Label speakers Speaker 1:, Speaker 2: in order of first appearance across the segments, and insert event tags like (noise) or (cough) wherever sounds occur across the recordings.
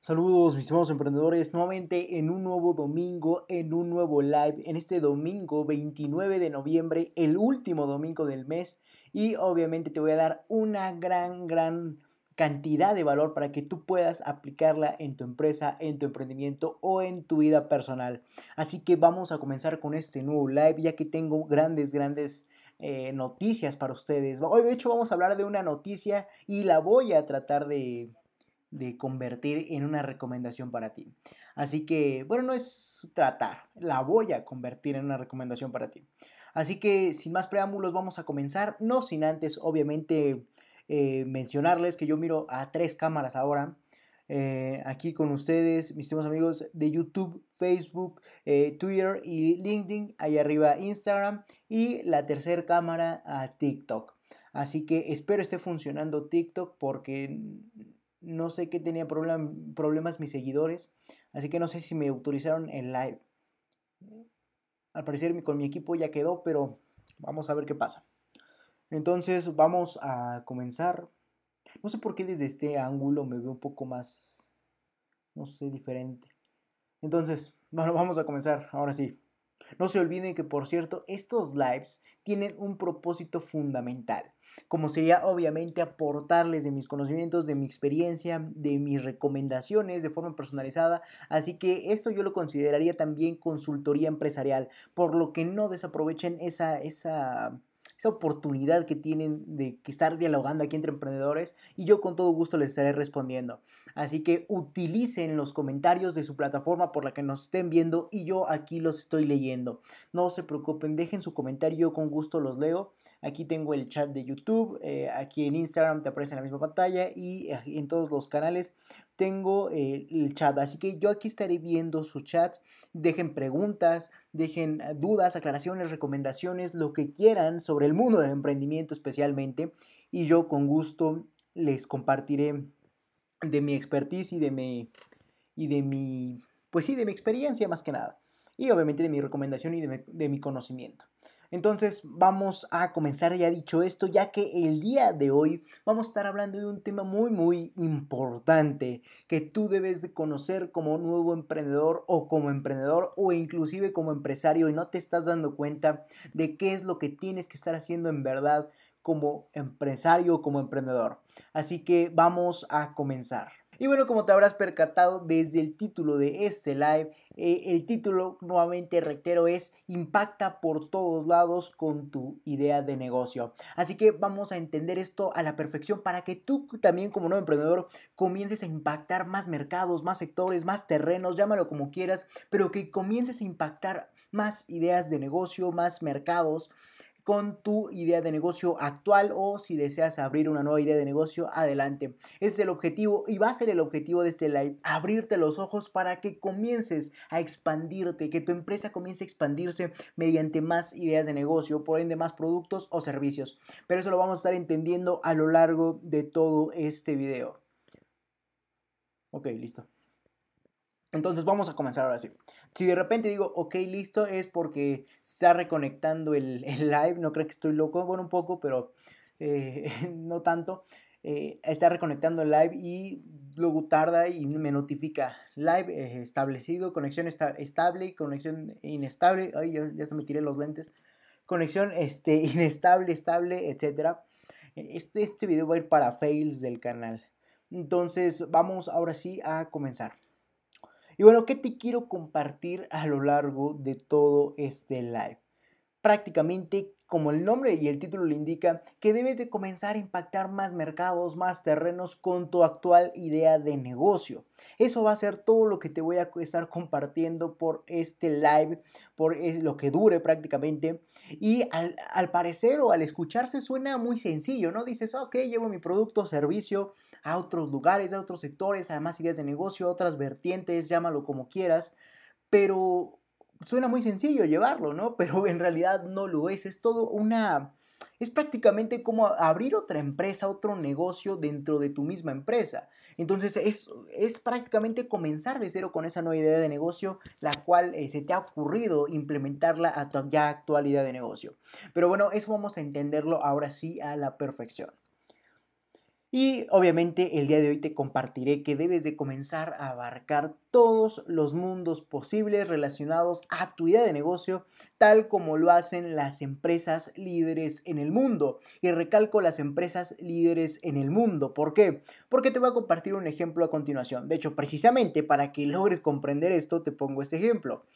Speaker 1: Saludos, mis estimados emprendedores, nuevamente en un nuevo domingo, en un nuevo live, en este domingo 29 de noviembre, el último domingo del mes, y obviamente te voy a dar una gran, gran cantidad de valor para que tú puedas aplicarla en tu empresa, en tu emprendimiento o en tu vida personal. Así que vamos a comenzar con este nuevo live, ya que tengo grandes, grandes eh, noticias para ustedes. Hoy de hecho vamos a hablar de una noticia y la voy a tratar de de convertir en una recomendación para ti. Así que, bueno, no es tratar, la voy a convertir en una recomendación para ti. Así que, sin más preámbulos, vamos a comenzar, no sin antes, obviamente, eh, mencionarles que yo miro a tres cámaras ahora. Eh, aquí con ustedes, mis estimados amigos de YouTube, Facebook, eh, Twitter y LinkedIn, ahí arriba Instagram y la tercera cámara a TikTok. Así que espero esté funcionando TikTok porque no sé qué tenía problemas mis seguidores. Así que no sé si me autorizaron el live. Al parecer con mi equipo ya quedó, pero vamos a ver qué pasa. Entonces vamos a comenzar. No sé por qué desde este ángulo me veo un poco más, no sé, diferente. Entonces, (laughs) bueno, vamos a comenzar. Ahora sí. No se olviden que, por cierto, estos lives tienen un propósito fundamental, como sería obviamente aportarles de mis conocimientos, de mi experiencia, de mis recomendaciones de forma personalizada, así que esto yo lo consideraría también consultoría empresarial, por lo que no desaprovechen esa, esa esa oportunidad que tienen de estar dialogando aquí entre emprendedores y yo con todo gusto les estaré respondiendo. Así que utilicen los comentarios de su plataforma por la que nos estén viendo y yo aquí los estoy leyendo. No se preocupen, dejen su comentario, yo con gusto los leo. Aquí tengo el chat de YouTube, eh, aquí en Instagram te aparece en la misma pantalla y eh, en todos los canales tengo eh, el chat. Así que yo aquí estaré viendo su chat. Dejen preguntas, dejen dudas, aclaraciones, recomendaciones, lo que quieran sobre el mundo del emprendimiento especialmente. Y yo con gusto les compartiré de mi expertise y de mi, y de mi, pues sí, de mi experiencia más que nada. Y obviamente de mi recomendación y de mi conocimiento. Entonces vamos a comenzar ya dicho esto, ya que el día de hoy vamos a estar hablando de un tema muy muy importante que tú debes de conocer como nuevo emprendedor o como emprendedor o inclusive como empresario y no te estás dando cuenta de qué es lo que tienes que estar haciendo en verdad como empresario o como emprendedor. Así que vamos a comenzar. Y bueno, como te habrás percatado desde el título de este live, eh, el título, nuevamente reitero, es Impacta por todos lados con tu idea de negocio. Así que vamos a entender esto a la perfección para que tú también como nuevo emprendedor comiences a impactar más mercados, más sectores, más terrenos, llámalo como quieras, pero que comiences a impactar más ideas de negocio, más mercados con tu idea de negocio actual o si deseas abrir una nueva idea de negocio, adelante. Ese es el objetivo y va a ser el objetivo de este live, abrirte los ojos para que comiences a expandirte, que tu empresa comience a expandirse mediante más ideas de negocio, por ende más productos o servicios. Pero eso lo vamos a estar entendiendo a lo largo de todo este video. Ok, listo. Entonces vamos a comenzar ahora sí. Si de repente digo, ok, listo, es porque está reconectando el, (laughs) live. No creo que estoy loco, bueno, un poco, pero eh, (laughs) no tanto. Eh, está reconectando el live y luego tarda y me notifica live eh, establecido, conexión estable, conexión inestable. Ay, ya, ya me tiré los lentes. Conexión este, (laughs) inestable, estable, etc. Este, este video va a ir para fails del canal. Entonces vamos ahora sí a comenzar. Y bueno, ¿qué te quiero compartir a lo largo de todo este live? Prácticamente, como el nombre y el título lo indica, que debes de comenzar a impactar más mercados, más terrenos con tu actual idea de negocio. Eso va a ser todo lo que te voy a estar compartiendo por este live, por lo que dure prácticamente. Y al, al parecer o al escucharse suena muy sencillo, ¿no? Dices, ok, llevo mi producto o servicio a otros lugares, a otros sectores, además ideas de negocio, otras vertientes, llámalo como quieras, pero suena muy sencillo llevarlo, ¿no? (laughs) Pero en realidad no lo es, es todo una... Es prácticamente como abrir otra empresa, otro negocio dentro de tu misma empresa. Entonces es, es prácticamente comenzar de cero con esa nueva idea de negocio, la cual eh, se te ha ocurrido implementarla a tu ya actual idea de negocio. Pero bueno, eso vamos a entenderlo ahora sí a la perfección. Y obviamente el día de hoy te compartiré que debes de comenzar a abarcar todos los mundos posibles relacionados a tu idea de negocio, tal como lo hacen las empresas líderes en el mundo. Y recalco las empresas líderes en el mundo. ¿Por qué? Porque te voy a compartir un ejemplo a continuación. De hecho, precisamente para que logres comprender esto, te pongo este ejemplo.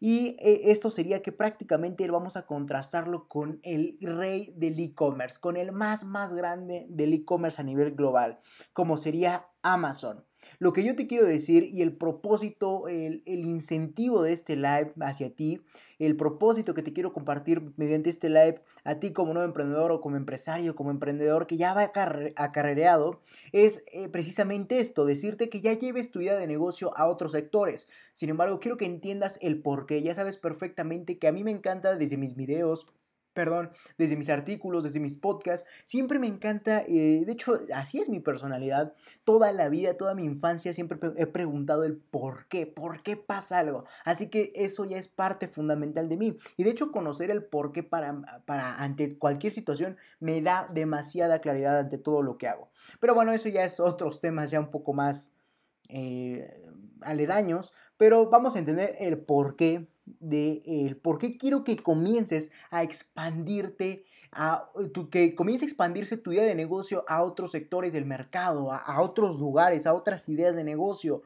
Speaker 1: Y eh, esto sería que prácticamente vamos a contrastarlo con el rey del e-commerce, con el más, más grande del e-commerce a nivel global, como sería Amazon. Lo que yo te quiero decir y el propósito, el, incentivo de este live hacia ti, el propósito que te quiero compartir mediante este live a ti como nuevo emprendedor o como empresario, como emprendedor que ya va acarreado, es eh, precisamente esto, decirte que ya lleves tu idea de negocio a otros sectores. Sin embargo, quiero que entiendas el por qué. Ya sabes perfectamente que a mí me encanta desde mis videos, perdón, desde mis artículos, desde mis podcasts. Siempre me encanta, eh, de hecho, así es mi personalidad. Toda la vida, toda mi infancia, siempre he preguntado el por qué, por qué pasa algo. Así que eso ya es parte fundamental de mí. Y de hecho, conocer el por qué para, para ante cualquier situación me da demasiada claridad ante todo lo que hago. Pero bueno, eso ya es otros temas ya un poco más eh, aledaños. Pero vamos a entender el por qué de el por qué quiero que comiences a expandirte, a, que comience a expandirse tu idea de negocio a otros sectores del mercado, a, otros lugares, a otras ideas de negocio.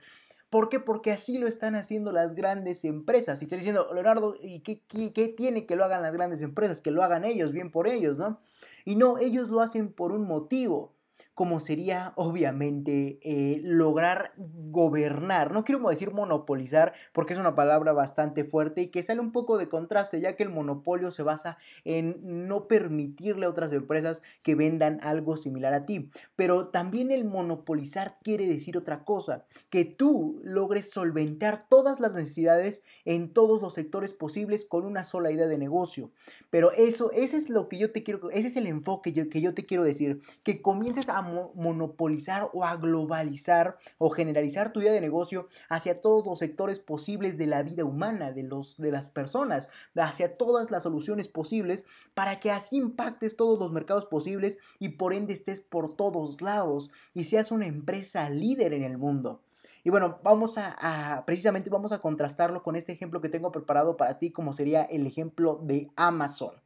Speaker 1: ¿Por qué? Porque así lo están haciendo las grandes empresas. Y estás diciendo, Leonardo, ¿y qué, qué, tiene que lo hagan las grandes empresas? Que lo hagan ellos, bien por ellos, ¿no? Y no, ellos lo hacen por un motivo como sería obviamente eh, lograr gobernar. No quiero decir monopolizar porque es una palabra bastante fuerte y que sale un poco de contraste ya que el monopolio se basa en no permitirle a otras empresas que vendan algo similar a ti. Pero también el monopolizar quiere decir otra cosa, que tú logres solventar todas las necesidades en todos los sectores posibles con una sola idea de negocio. Pero eso, ese es lo que yo te quiero, ese es el enfoque que yo te quiero decir, que comiences a monopolizar o a globalizar o generalizar tu idea de negocio hacia todos los sectores posibles de la vida humana, de, los, de las personas, hacia todas las soluciones posibles, para que así impactes todos los mercados posibles y por ende estés por todos lados y seas una empresa líder en el mundo. Y bueno, vamos a, precisamente vamos a contrastarlo con este ejemplo que tengo preparado para ti, como sería el ejemplo de Amazon.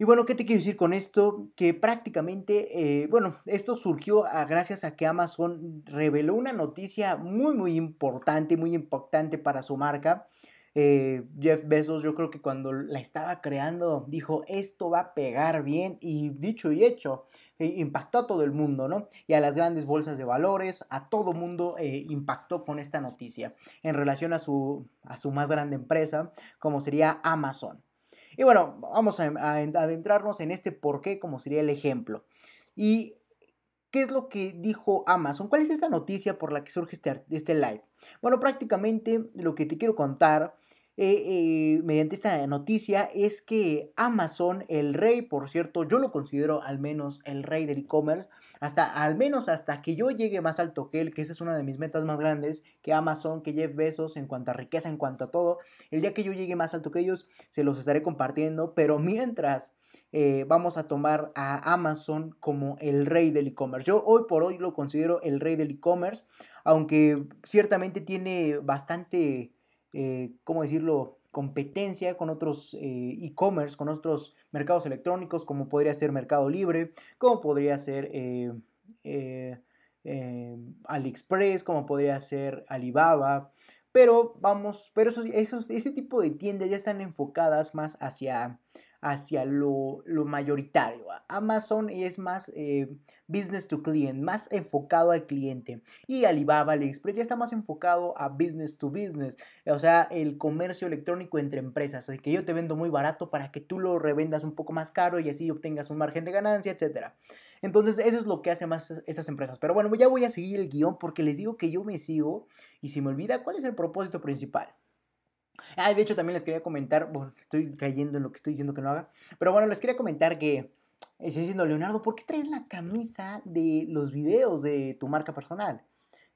Speaker 1: Y bueno, ¿qué te quiero decir con esto? Que prácticamente, eh, bueno, esto surgió gracias a que Amazon reveló una noticia muy, muy importante, muy impactante para su marca. Eh, Jeff Bezos, yo creo que cuando la estaba creando, dijo, esto va a pegar bien y dicho y hecho, eh, impactó a todo el mundo, ¿no? Y a las grandes bolsas de valores, a todo mundo impactó con esta noticia en relación a su, a su más grande empresa, como sería Amazon. Y bueno, vamos a, adentrarnos en este por qué, como sería el ejemplo. Y ¿Qué es lo que dijo Amazon? ¿Cuál es esta noticia por la que surge este, este live? Bueno, prácticamente lo que te quiero contar eh, eh, mediante esta noticia es que Amazon, el rey, por cierto, yo lo considero al menos el rey del e-commerce, hasta al menos hasta que yo llegue más alto que él, que esa es una de mis metas más grandes, que Amazon, que Jeff Bezos, en cuanto a riqueza, en cuanto a todo, el día que yo llegue más alto que ellos, se los estaré compartiendo, pero mientras... Eh, vamos a tomar a Amazon como el rey del e-commerce. Yo hoy por hoy lo considero el rey del e-commerce, aunque ciertamente tiene bastante eh, ¿cómo decirlo?, competencia con otros eh, e-commerce, con otros mercados electrónicos, como podría ser Mercado Libre, como podría ser eh, AliExpress, como podría ser Alibaba. Pero vamos, pero esos, ese tipo de tiendas ya están enfocadas más hacia hacia lo, mayoritario. Amazon es más eh, business to client, más enfocado al cliente. Y Alibaba, AliExpress ya está más enfocado a business to business, o sea, el comercio electrónico entre empresas. Así que yo te vendo muy barato para que tú lo revendas un poco más caro y así obtengas un margen de ganancia, etc. Entonces, eso es lo que hacen más esas empresas. Pero bueno, ya voy a seguir el guion porque les digo que yo me sigo y si me olvida cuál es el propósito principal. Ah, de hecho también les quería comentar, bueno, estoy cayendo en lo que estoy diciendo que no haga, pero bueno, les quería comentar que estoy diciendo, Leonardo, ¿por qué traes la camisa de los videos de tu marca personal?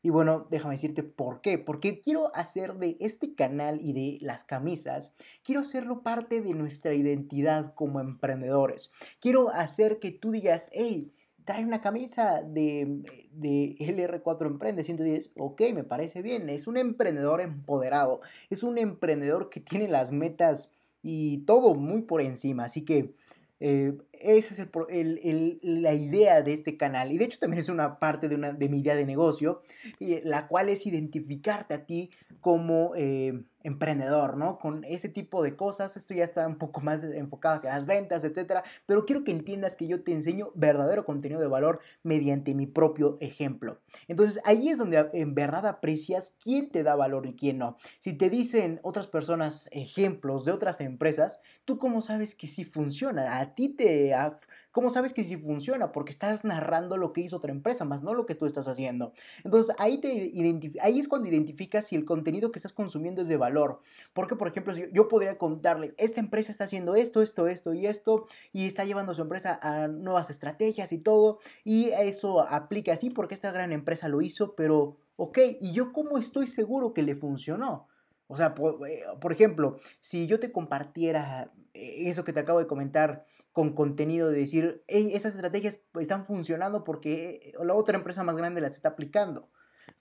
Speaker 1: Y bueno, déjame decirte por qué. Porque quiero hacer de este canal y de las camisas, quiero hacerlo parte de nuestra identidad como emprendedores. Quiero hacer que tú digas, hey, trae una camisa de, de LR4 Emprende 110, ok, me parece bien, es un emprendedor empoderado, es un emprendedor que tiene las metas y todo muy por encima, así que eh, esa es el, la idea de este canal. Y de hecho también es una parte de, una, de mi idea de negocio, y, la cual es identificarte a ti como eh, emprendedor, ¿no? Con ese tipo de cosas. Esto ya está un poco más enfocado hacia las ventas, etcétera. Pero quiero que entiendas que yo te enseño verdadero contenido de valor mediante mi propio ejemplo. Entonces ahí es donde en verdad aprecias quién te da valor y quién no. Si te dicen otras personas ejemplos de otras empresas, ¿tú cómo sabes que sí funciona? A ti te... ¿Cómo sabes que sí funciona? Porque estás narrando lo que hizo otra empresa, más no lo que tú estás haciendo. Entonces ahí, te ahí es cuando identificas si el contenido que estás consumiendo es de valor. Porque, por ejemplo, yo podría contarles, esta empresa está haciendo esto, esto, esto y esto, y está llevando a su empresa a nuevas estrategias y todo, y eso aplica así porque esta gran empresa lo hizo, pero, ok, ¿y yo cómo estoy seguro que le funcionó? O sea, eh, por, ejemplo, si yo te compartiera eh, eso que te acabo de comentar con contenido de decir, esas estrategias están funcionando porque eh, la otra empresa más grande las está aplicando.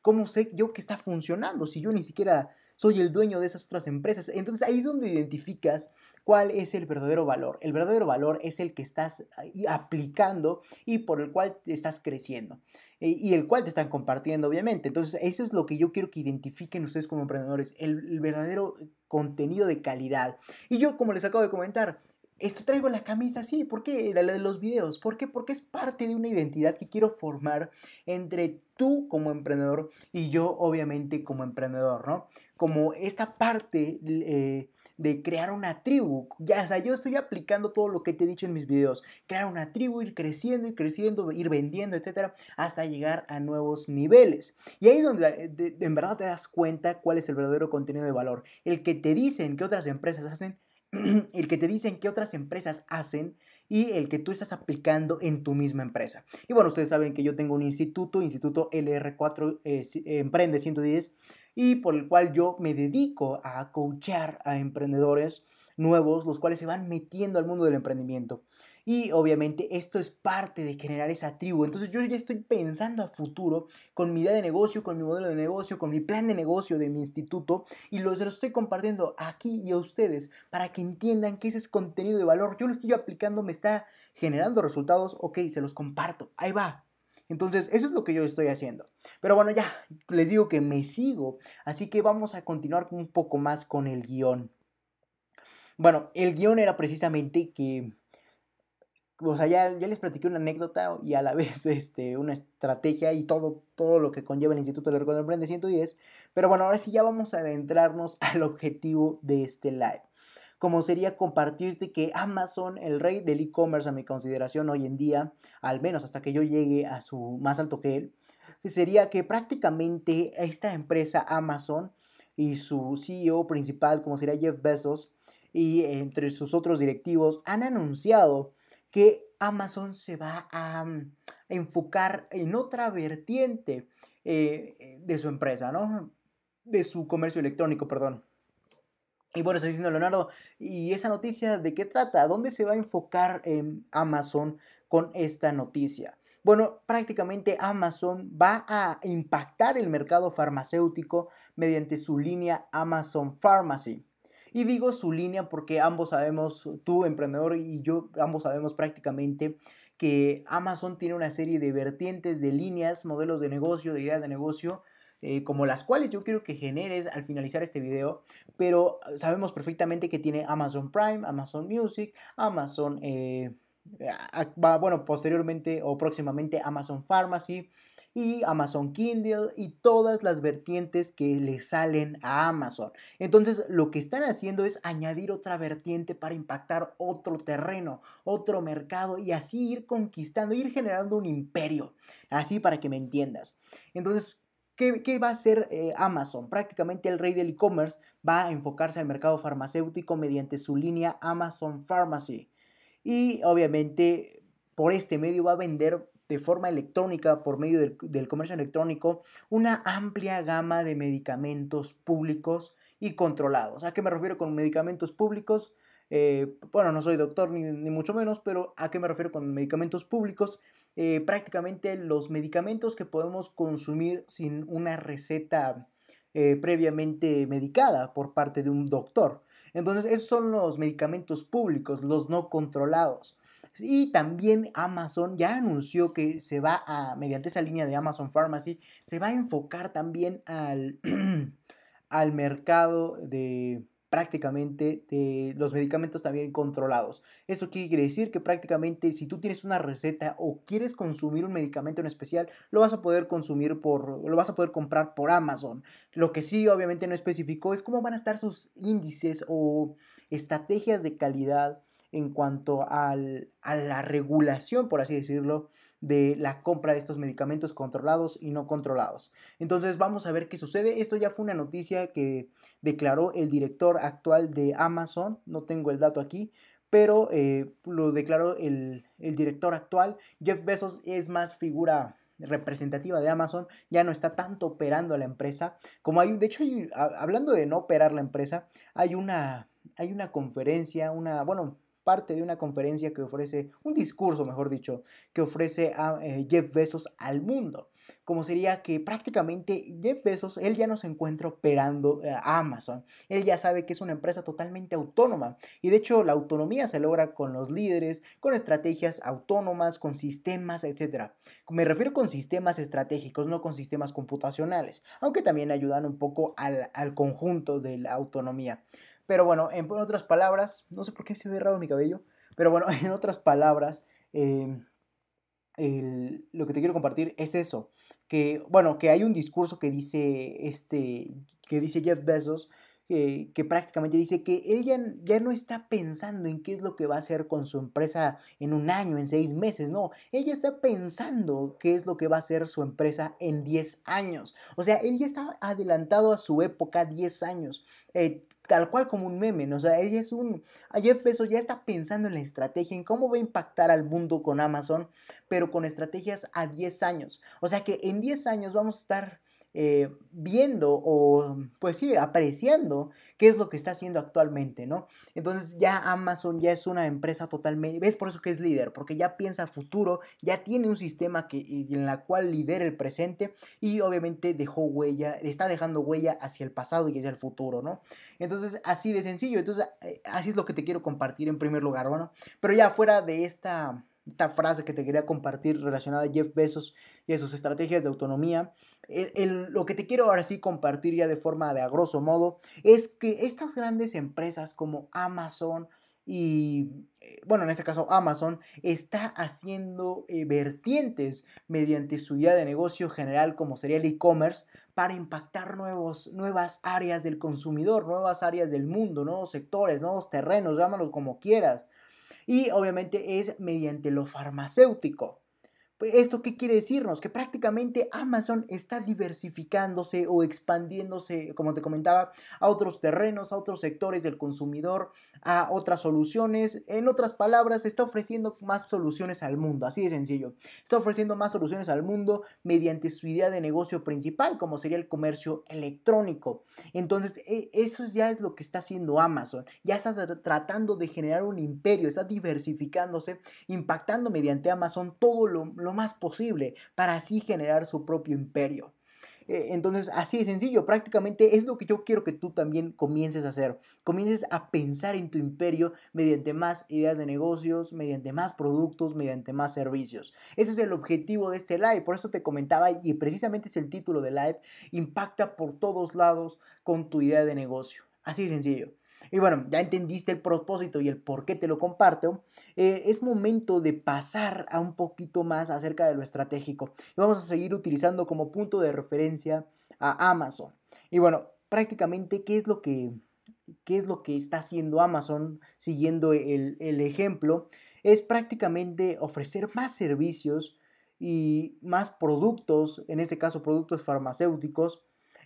Speaker 1: ¿Cómo sé yo que está funcionando si yo ni siquiera soy el dueño de esas otras empresas? Entonces ahí es donde identificas cuál es el verdadero valor. El verdadero valor es el que estás aplicando y por el cual estás creciendo y el cual te están compartiendo, obviamente. Entonces, eso es lo que yo quiero que identifiquen ustedes como emprendedores, el, verdadero contenido de calidad. Y yo, como les acabo de comentar, esto traigo la camisa así, ¿por qué? De los videos, ¿por qué? Porque es parte de una identidad que quiero formar entre tú como emprendedor y yo obviamente como emprendedor, ¿no? Como esta parte eh, de crear una tribu. Ya, o sea, yo estoy aplicando todo lo que te he dicho en mis videos. Crear una tribu, ir creciendo y creciendo, ir vendiendo, etcétera, hasta llegar a nuevos niveles. Y ahí es donde eh, en verdad te das cuenta cuál es el verdadero contenido de valor. El que te dicen que otras empresas hacen (clears throat) el que te dicen que otras empresas hacen y el que tú estás aplicando en tu misma empresa. Y bueno, ustedes saben que yo tengo un instituto, Instituto LR4 eh, Emprende 110, y por el cual yo me dedico a coachar a emprendedores nuevos, los cuales se van metiendo al mundo del emprendimiento. Y obviamente esto es parte de generar esa tribu. Entonces yo ya estoy pensando a futuro con mi idea de negocio, con mi modelo de negocio, con mi plan de negocio de mi instituto y los, los estoy compartiendo aquí y a ustedes para que entiendan que ese es contenido de valor. Yo lo estoy aplicando, me está generando resultados, ok, se los comparto. Ahí va, entonces, eso es lo que yo estoy haciendo. Pero bueno, ya les digo que me sigo, así que vamos a continuar un poco más con el guion. Bueno, el guion era precisamente que, o sea, ya, les platiqué una anécdota y a la (laughs) vez este, una estrategia y todo, todo lo que conlleva el Instituto de Recuerdo Emprende 110. Pero bueno, ahora sí ya vamos a adentrarnos (laughs) al objetivo de este live como sería compartirte que Amazon, el rey del e-commerce a mi consideración hoy en día, al menos hasta que yo llegue a su más alto que él, sería que prácticamente esta empresa Amazon y su CEO principal, como sería Jeff Bezos, y entre sus otros directivos, han anunciado que Amazon se va a, mm, enfocar en otra vertiente eh, de su empresa, ¿no? De su comercio electrónico, perdón. Y bueno, está diciendo Leonardo, ¿y esa noticia de qué trata? ¿Dónde se va a enfocar en Amazon con esta noticia? Bueno, prácticamente Amazon va a impactar el mercado farmacéutico mediante su línea Amazon Pharmacy. Y digo su línea porque ambos sabemos, tú emprendedor y yo, ambos sabemos prácticamente que Amazon tiene una serie de vertientes, de líneas, modelos de negocio, de ideas de negocio eh, como las cuales yo quiero que generes al finalizar este video, pero sabemos perfectamente que tiene Amazon Prime, Amazon Music, Amazon, eh, bueno, posteriormente o próximamente Amazon Pharmacy y Amazon Kindle y todas las vertientes que le salen a Amazon. Entonces lo que están haciendo es añadir otra vertiente para impactar otro terreno, otro mercado y así ir conquistando, ir generando un imperio. Así para que me entiendas. Entonces, ¿Qué, va a hacer eh, Amazon? Prácticamente el rey del e-commerce va a enfocarse al mercado farmacéutico mediante su línea Amazon Pharmacy. Y obviamente por este medio va a vender de forma electrónica, por medio del, comercio electrónico, una amplia gama de medicamentos públicos y controlados. ¿A qué me refiero con medicamentos públicos? Eh, bueno, no soy doctor ni, mucho menos, pero ¿a qué me refiero con medicamentos públicos? eh, prácticamente los medicamentos que podemos consumir sin una receta eh, previamente medicada por parte de un doctor. Entonces, esos son los medicamentos públicos, los no controlados. Y también Amazon ya anunció que se va a, mediante esa línea de Amazon Pharmacy, se va a enfocar también al, (clears throat) al mercado de prácticamente de los medicamentos también controlados. Eso quiere decir que prácticamente si tú tienes una receta o quieres consumir un medicamento en especial, lo vas a poder consumir por, lo vas a poder comprar por Amazon. Lo que sí obviamente no especificó es cómo van a estar sus índices o estrategias de calidad en cuanto a la regulación, por así decirlo, de la compra de estos medicamentos controlados y no controlados. Entonces vamos a ver qué sucede. Esto ya fue una noticia que declaró el director actual de Amazon, no tengo el dato aquí, pero eh, lo declaró el, el director actual. Jeff Bezos es más figura representativa de Amazon, ya no está tanto operando la empresa. Como hay, de hecho, hablando de no operar la empresa, hay una, hay una conferencia, una, bueno, parte de una conferencia que ofrece, un discurso, mejor dicho, que ofrece a eh, Jeff Bezos al mundo. Como sería que prácticamente Jeff Bezos, él ya no se encuentra operando eh, Amazon. Él ya sabe que es una empresa totalmente autónoma. Y de hecho la autonomía se logra con los líderes, con estrategias autónomas, con sistemas, etc. Me refiero con sistemas estratégicos, no con sistemas computacionales. Aunque también ayudan un poco al conjunto de la autonomía. Pero bueno, en otras palabras, no sé por qué se ve raro mi cabello, pero bueno, (laughs) en otras palabras, em, lo que te quiero compartir es eso, que bueno, que hay un discurso que dice este, que dice Jeff Bezos, que prácticamente dice que él ya, no está pensando en qué es lo que va a hacer con su empresa en un año, en seis meses, no, él ya está pensando qué es lo que va a hacer su empresa en 10 años. O sea, él ya está adelantado a su época 10 años. Eh, tal cual como un meme, o sea, ella es un, Jeff Bezos ya está pensando en la estrategia, en cómo va a impactar al mundo con Amazon, pero con estrategias a 10 años. O sea que en 10 años vamos a estar eh, viendo o pues sí, apreciando qué es lo que está haciendo actualmente, ¿no? Entonces ya Amazon ya es una empresa totalmente, ves por eso que es líder, porque ya piensa futuro, ya tiene un sistema que, en la cual lidera el presente y obviamente dejó huella, está dejando huella hacia el pasado y hacia el futuro, ¿no? Entonces así de sencillo, entonces eh, así es lo que te quiero compartir en primer lugar, ¿no? Pero ya fuera de esta esta frase que te quería compartir relacionada a Jeff Bezos y a sus estrategias de autonomía. Lo que te quiero ahora sí compartir ya de forma de a grosso modo es que estas grandes empresas como Amazon y, eh, bueno, en este caso Amazon está haciendo eh, vertientes mediante su idea de negocio general como sería el e-commerce para impactar nuevos, nuevas áreas del consumidor, nuevas áreas del mundo, nuevos sectores, nuevos terrenos, llámalos como quieras y obviamente es mediante lo farmacéutico. Pues, ¿Esto qué quiere decirnos? Que prácticamente Amazon está diversificándose o expandiéndose, como te comentaba, a otros terrenos, a otros sectores del consumidor, a otras soluciones. En otras palabras, está ofreciendo más soluciones al mundo, así de sencillo. Está ofreciendo más soluciones al mundo mediante su idea de negocio principal, como sería el comercio electrónico. Entonces, e, eso ya es lo que está haciendo Amazon. Ya está tratando de generar un imperio, está diversificándose, impactando mediante Amazon todo lo lo más posible para así generar su propio imperio. Eh, entonces, así de sencillo, prácticamente es lo que yo quiero que tú también comiences a hacer. Comiences a pensar en tu imperio mediante más ideas de negocios, mediante más productos, mediante más servicios. Ese es el objetivo de este live, por eso te comentaba y precisamente es el título de live, impacta por todos lados con tu idea de negocio. Así de sencillo. Y bueno, ya entendiste el propósito y el por qué te lo comparto. Eh, es momento de pasar a un poquito más acerca de lo estratégico. Vamos a seguir utilizando como punto de referencia a Amazon. Y bueno, prácticamente, ¿qué es lo que, qué es lo que está haciendo Amazon siguiendo el, el ejemplo? Es prácticamente ofrecer más servicios y más productos, en este caso productos farmacéuticos,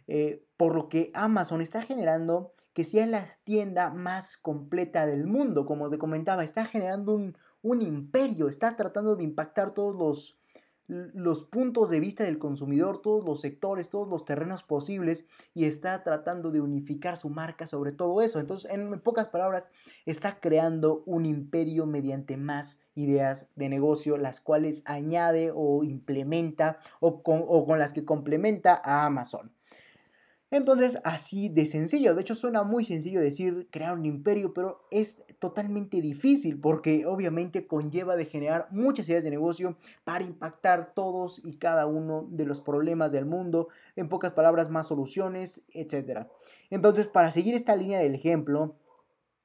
Speaker 1: eh, por lo que Amazon está generando que sea la tienda más completa del mundo, como te comentaba, está generando un, imperio, está tratando de impactar todos los, los puntos de vista del consumidor, todos los sectores, todos los terrenos posibles y está tratando de unificar su marca sobre todo eso. Entonces, en pocas palabras, está creando un imperio mediante más ideas de negocio, las cuales añade o implementa o con, o con las que complementa a Amazon. Entonces, así de sencillo. De hecho, suena muy sencillo decir crear un imperio, pero es totalmente difícil porque obviamente conlleva de generar muchas ideas de negocio para impactar todos y cada uno de los problemas del mundo. En pocas palabras, más soluciones, etc. Entonces, para seguir esta línea del ejemplo,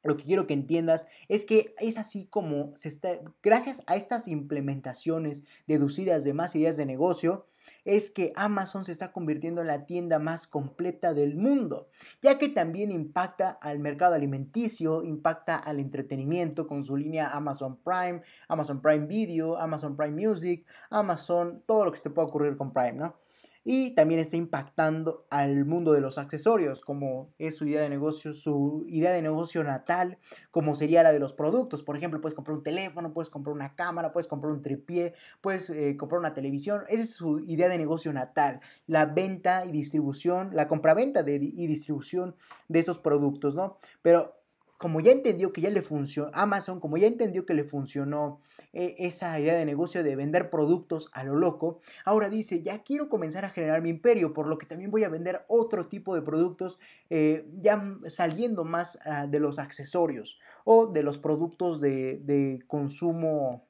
Speaker 1: lo que quiero que entiendas es que es así como se está, gracias a estas implementaciones deducidas de más ideas de negocio, es que Amazon se está convirtiendo en la tienda más completa del mundo, ya que también impacta al mercado alimenticio, impacta al entretenimiento con su línea Amazon Prime, Amazon Prime Video, Amazon Prime Music, Amazon, todo lo que se te pueda ocurrir con Prime, ¿no? Y también está impactando al mundo de los accesorios, como es su idea de negocio, su idea de negocio natal, como sería la de los productos. Por ejemplo, puedes comprar un teléfono, puedes comprar una cámara, puedes comprar un tripié, puedes eh, comprar una televisión. Esa es su idea de negocio natal, la venta y distribución, la compraventa y distribución de esos productos, ¿no? Pero como ya entendió que ya le funcionó, Amazon, como ya entendió que le funcionó eh, esa idea de negocio de vender productos a lo loco, ahora dice, ya quiero comenzar a generar mi imperio, por lo que también voy a vender otro tipo de productos, eh, ya saliendo más ah, de los accesorios o de los productos de, de consumo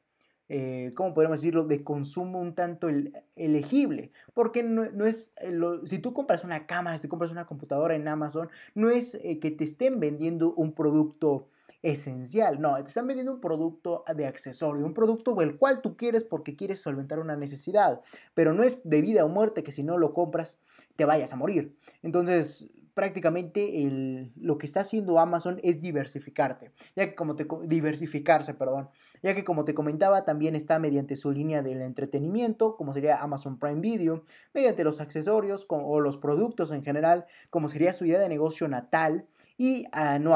Speaker 1: eh, ¿cómo podemos decirlo?, de consumo un tanto elegible. Porque no, es, eh, si tú compras una cámara, si tú compras una computadora en Amazon, no es eh, que te estén vendiendo un producto esencial, no, te están vendiendo un producto de accesorio, un producto el cual tú quieres porque quieres solventar una necesidad, pero no es de vida o muerte que si no lo compras te vayas a morir. Entonces, prácticamente el, lo que está haciendo Amazon es diversificarte, ya que como te diversificarse, perdón, ya que como te comentaba también está mediante su línea del entretenimiento, como sería Amazon Prime Video, mediante los accesorios o los productos en general, como sería su idea de negocio natal y ah, no,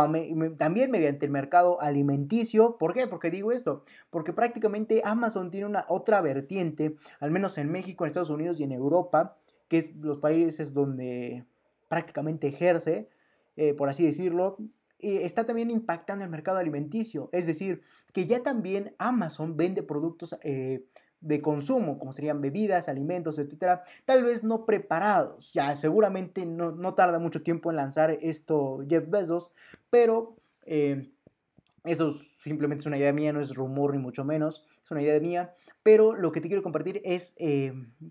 Speaker 1: también mediante el mercado alimenticio. ¿Por qué? Porque digo esto, porque prácticamente Amazon tiene una otra vertiente, al menos en México, en Estados Unidos y en Europa, que es los países donde prácticamente ejerce, eh, por así decirlo, está también impactando el mercado alimenticio. Es decir, que ya también Amazon vende productos eh, de consumo, como serían bebidas, alimentos, etcétera, tal vez no preparados. Ya seguramente no, tarda mucho tiempo en lanzar esto Jeff Bezos, pero eh, eso simplemente es una idea mía, no es rumor ni mucho menos, es una idea mía. Pero lo que te quiero compartir es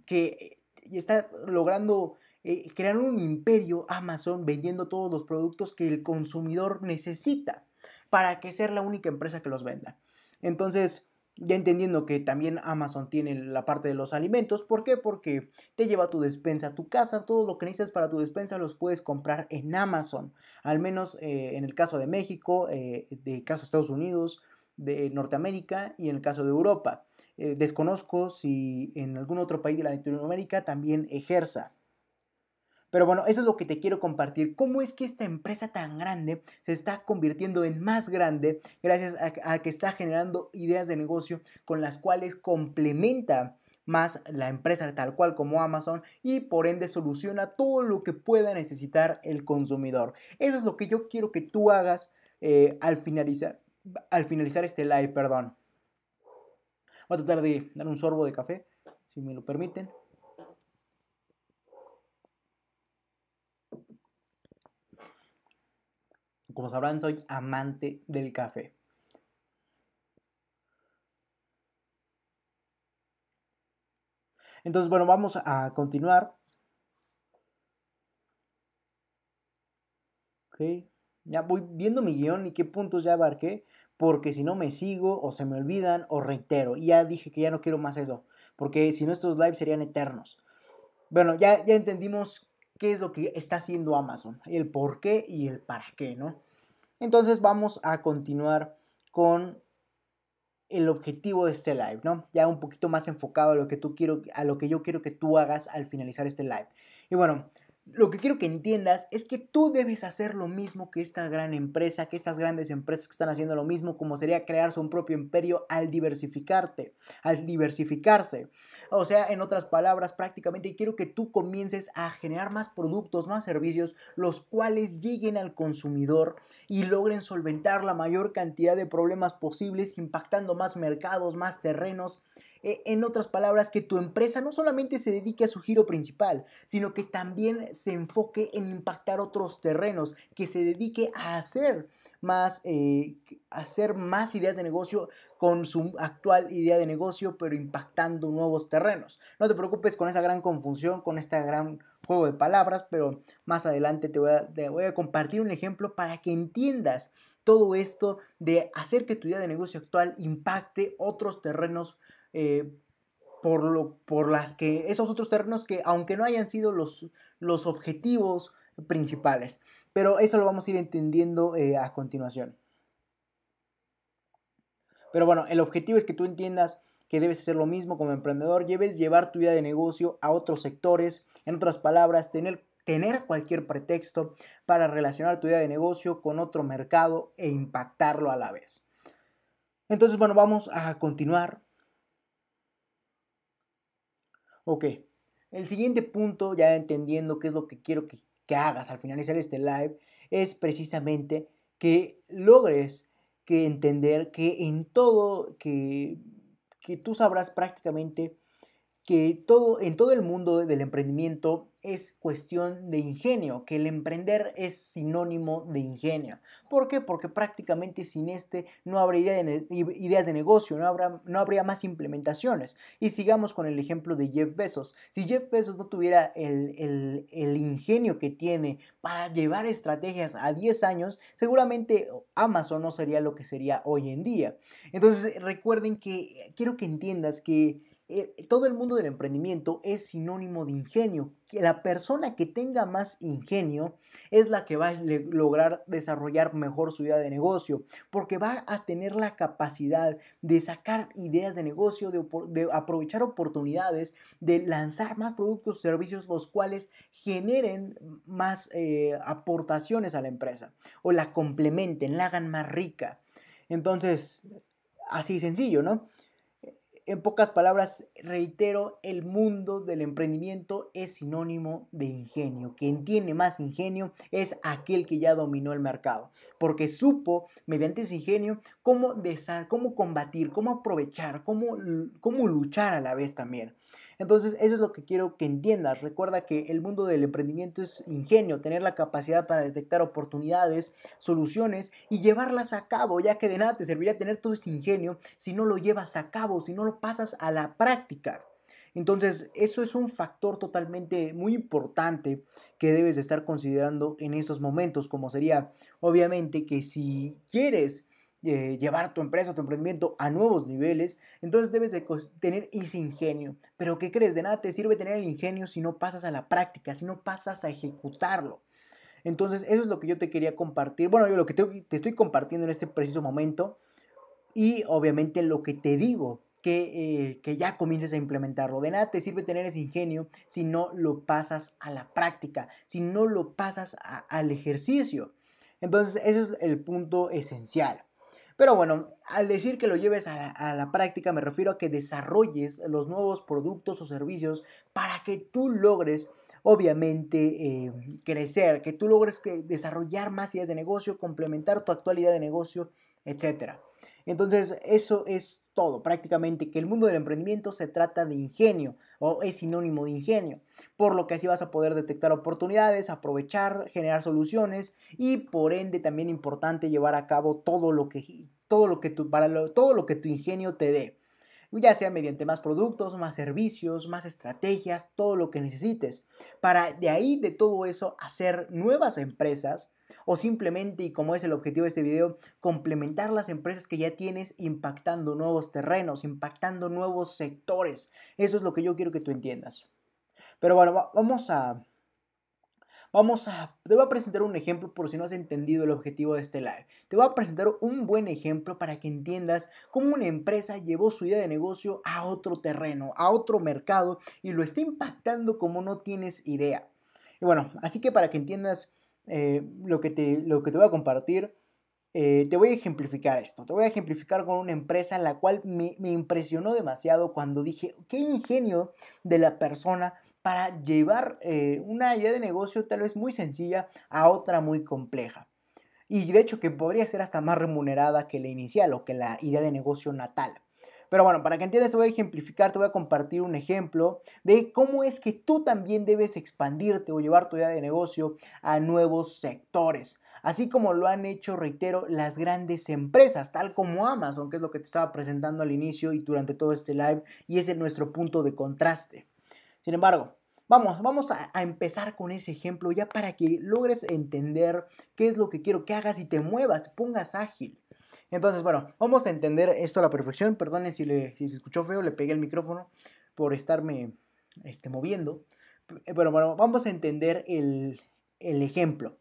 Speaker 1: que está logrando eh, crear un imperio Amazon vendiendo todos los productos que el consumidor necesita para que sea la única empresa que los venda. Entonces, ya entendiendo que también Amazon tiene la parte de los alimentos, ¿por qué? Porque te lleva tu despensa a tu casa, todo lo que necesitas para tu despensa los puedes comprar en Amazon, al menos eh, en el caso de México, eh, de caso de Estados Unidos, de Norteamérica y en el caso de Europa. desconozco si en algún otro país de Latinoamérica también ejerza. Pero bueno, eso es lo que te quiero compartir. ¿Cómo es que esta empresa tan grande se está convirtiendo en más grande gracias a, que está generando ideas de negocio con las cuales complementa más la empresa tal cual como Amazon y por ende soluciona todo lo que pueda necesitar el consumidor. Eso es lo que yo quiero que tú hagas eh, al, finalizar, al finalizar este live, perdón. Voy a tratar de dar un sorbo de café, si me lo permiten. Como sabrán, soy amante del café. Entonces, bueno, vamos a continuar. Ok. Ya voy viendo mi guion y qué puntos ya abarqué, porque si no me sigo o se me olvidan o reitero. Y ya dije que ya no quiero más eso, porque si no estos lives serían eternos. Bueno, ya, ya entendimos qué es lo que está haciendo Amazon, el por qué y el para qué, ¿no? Entonces vamos a continuar con el objetivo de este live, ¿no? Ya un poquito más enfocado a lo que tú quiero, a lo que yo quiero que tú hagas al finalizar este live. Y bueno, lo que quiero que entiendas es que tú debes hacer lo mismo que esta gran empresa, que estas grandes empresas que están haciendo lo mismo, como sería crear su propio imperio al diversificarte, al diversificarse. O sea, en otras palabras, prácticamente quiero que tú comiences a generar más productos, más servicios, los cuales lleguen al consumidor y logren solventar la mayor cantidad de problemas posibles, impactando más mercados, más terrenos en otras palabras, que tu empresa no solamente se dedique a su giro principal, sino que también se enfoque en impactar otros terrenos, que se dedique a hacer más, eh, hacer más ideas de negocio con su actual idea de negocio, pero impactando nuevos terrenos. No te preocupes con esa gran confusión, con este gran juego de palabras, pero más adelante te voy a compartir un ejemplo para que entiendas todo esto de hacer que tu idea de negocio actual impacte otros terrenos eh, por, lo, por las que esos otros terrenos que aunque no hayan sido los, los objetivos principales. Pero eso lo vamos a ir entendiendo eh, a continuación. Pero bueno, el objetivo es que tú entiendas que debes hacer lo mismo como emprendedor, debes llevar tu idea de negocio a otros sectores, en otras palabras, tener, tener cualquier pretexto para relacionar tu idea de negocio con otro mercado e impactarlo a la vez. Entonces, bueno, vamos a continuar Ok, el siguiente punto, ya entendiendo qué es lo que quiero que, hagas al finalizar este live, es precisamente que logres que entender que en todo, que, que tú sabrás prácticamente que todo, en todo el mundo del emprendimiento es cuestión de ingenio, que el emprender es sinónimo de ingenio. ¿Por qué? Porque prácticamente sin este no habría ideas de negocio, no, habrá, no habría más implementaciones. Y sigamos con el ejemplo de Jeff Bezos. Si Jeff Bezos no tuviera el, el ingenio que tiene para llevar estrategias a 10 años, seguramente Amazon no sería lo que sería hoy en día. Entonces recuerden que quiero que entiendas que eh, todo el mundo del emprendimiento es sinónimo de ingenio. La persona que tenga más ingenio es la que va a lograr desarrollar mejor su idea de negocio, porque va a tener la capacidad de sacar ideas de negocio, de, aprovechar oportunidades, de lanzar más productos o servicios los cuales generen más eh, aportaciones a la empresa o la complementen, la hagan más rica. Entonces, así sencillo, ¿no? En pocas palabras, reitero, el mundo del emprendimiento es sinónimo de ingenio. Quien tiene más ingenio es aquel que ya dominó el mercado, porque supo, mediante ese ingenio, cómo, cómo combatir, cómo aprovechar, cómo, cómo luchar a la vez también. Entonces, eso es lo que quiero que entiendas. Recuerda que el mundo del emprendimiento es ingenio, tener la capacidad para detectar oportunidades, soluciones y llevarlas a cabo, ya que de nada te serviría tener todo ese ingenio si no lo llevas a cabo, si no lo pasas a la práctica. Entonces, eso es un factor totalmente muy importante que debes de estar considerando en estos momentos, como sería, obviamente, que si quieres eh, llevar tu empresa, tu emprendimiento a nuevos niveles, entonces debes de tener ese ingenio. Pero ¿qué crees? De nada te sirve tener el ingenio si no pasas a la práctica, si no pasas a ejecutarlo. Entonces, eso es lo que yo te quería compartir. Bueno, yo lo que te, estoy compartiendo en este preciso momento. Y obviamente lo que te digo, que, eh, que, ya comiences a implementarlo. De nada te sirve tener ese ingenio si no lo pasas a la práctica, si no lo pasas al ejercicio. Entonces, ese es el punto esencial. Pero bueno, al decir que lo lleves a la, práctica me refiero a que desarrolles los nuevos productos o servicios para que tú logres obviamente eh, crecer, que tú logres que desarrollar más ideas de negocio, complementar tu actualidad de negocio, etc. Entonces, eso es todo, prácticamente, que el mundo del emprendimiento se trata de ingenio o es sinónimo de ingenio, por lo que así vas a poder detectar oportunidades, aprovechar, generar soluciones y por ende también importante llevar a cabo todo lo que, todo lo que, tu, para todo lo que tu ingenio te dé ya sea mediante más productos, más servicios, más estrategias, todo lo que necesites, para de ahí de todo eso hacer nuevas empresas o simplemente, y como es el objetivo de este video, complementar las empresas que ya tienes impactando nuevos terrenos, impactando nuevos sectores. Eso es lo que yo quiero que tú entiendas. Pero bueno, vamos a... Vamos a... Te voy a presentar un ejemplo por si no has entendido el objetivo de este live. Te voy a presentar un buen ejemplo para que entiendas cómo una empresa llevó su idea de negocio a otro terreno, a otro mercado y lo está impactando como no tienes idea. Y bueno, así que para que entiendas eh, lo, que te, lo que te voy a compartir, eh, te voy a ejemplificar esto. Te voy a ejemplificar con una empresa la cual me, impresionó demasiado cuando dije, qué ingenio de la persona para llevar eh, una idea de negocio tal vez muy sencilla a otra muy compleja. Y de hecho que podría ser hasta más remunerada que la inicial o que la idea de negocio natal. Pero bueno, para que entiendas, te voy a ejemplificar, te voy a compartir un ejemplo de cómo es que tú también debes expandirte o llevar tu idea de negocio a nuevos sectores. Así como lo han hecho, reitero, las grandes empresas, tal como Amazon, que es lo que te estaba presentando al inicio y durante todo este live, y es nuestro punto de contraste. Sin embargo, Vamos, vamos a, a, empezar con ese ejemplo ya para que logres entender qué es lo que quiero que hagas y te muevas, te pongas ágil. Entonces, bueno, vamos a entender esto a la perfección. Perdonen si, le, si se escuchó feo, le pegué el micrófono por estarme este, moviendo. Pero bueno, vamos a entender el, el ejemplo.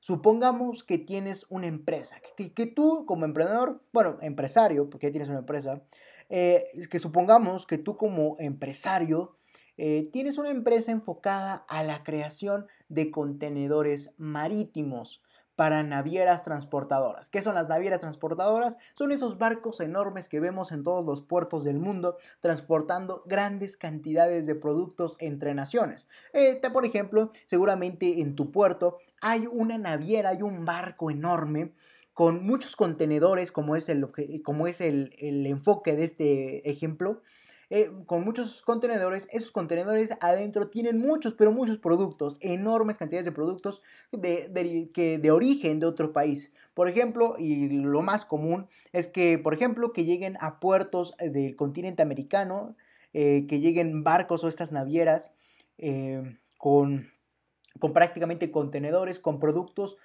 Speaker 1: Supongamos que tienes una empresa, que, que, tú como emprendedor, bueno, empresario, porque tienes una empresa, eh, que supongamos que tú como empresario eh, tienes una empresa enfocada a la creación de contenedores marítimos para navieras transportadoras. ¿Qué son las navieras transportadoras? Son esos barcos enormes que vemos en todos los puertos del mundo transportando grandes cantidades de productos entre naciones. Eh, por ejemplo, seguramente en tu puerto hay una naviera, hay un barco enorme con muchos contenedores, como es el, como es el enfoque de este ejemplo, eh, con muchos contenedores. Esos contenedores adentro tienen muchos, pero muchos productos, enormes cantidades de productos de, de, de origen de otro país. Por ejemplo, y lo más común es que, por ejemplo, que lleguen a puertos del continente americano, eh, que lleguen barcos o estas navieras eh, con, con prácticamente contenedores, con productos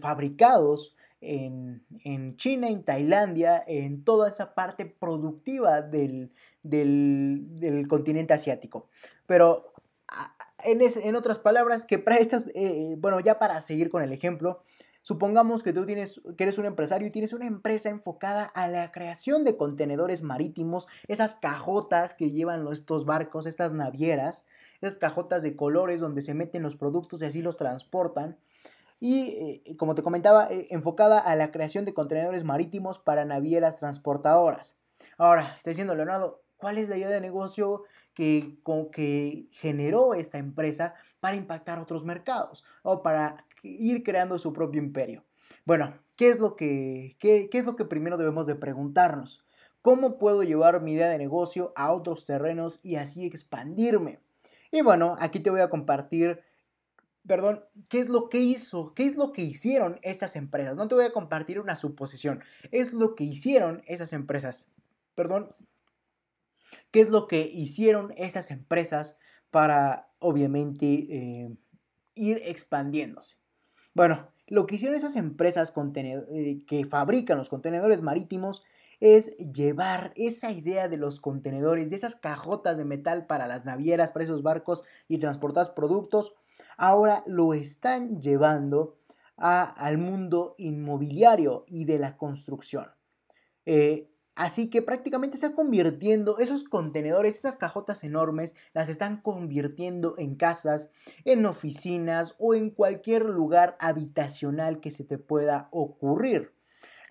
Speaker 1: fabricados en, China, en Tailandia, en toda esa parte productiva del, continente asiático. Pero en, otras palabras, que para estas, eh, bueno, ya para seguir con el ejemplo, supongamos que tú tienes, que eres un empresario y tienes una empresa enfocada a la creación de contenedores marítimos, esas cajotas que llevan estos barcos, estas navieras, esas cajotas de colores donde se meten los productos y así los transportan y, eh, como te comentaba, eh, enfocada a la creación de contenedores marítimos para navieras transportadoras. Ahora, está diciendo Leonardo, ¿cuál es la idea de negocio que, que generó esta empresa para impactar otros mercados o para ir creando su propio imperio? Bueno, ¿qué es lo que, qué, qué es lo que primero debemos de preguntarnos? ¿Cómo puedo llevar mi idea de negocio a otros terrenos y así expandirme? Y bueno, aquí te voy a compartir perdón, ¿qué es lo que hizo? ¿Qué es lo que hicieron esas empresas? No te voy a compartir una suposición, es lo que hicieron esas empresas. Perdón, ¿qué es lo que hicieron esas empresas para, obviamente, eh, ir expandiéndose? Bueno, lo que hicieron esas empresas eh, que fabrican los contenedores marítimos es llevar esa idea de los contenedores, de esas cajotas de metal para las navieras, para esos barcos y transportar productos, ahora lo están llevando al mundo inmobiliario y de la construcción. Eh, así que prácticamente está convirtiendo esos contenedores, esas cajotas enormes, las están convirtiendo en casas, en oficinas o en cualquier lugar habitacional que se te pueda ocurrir.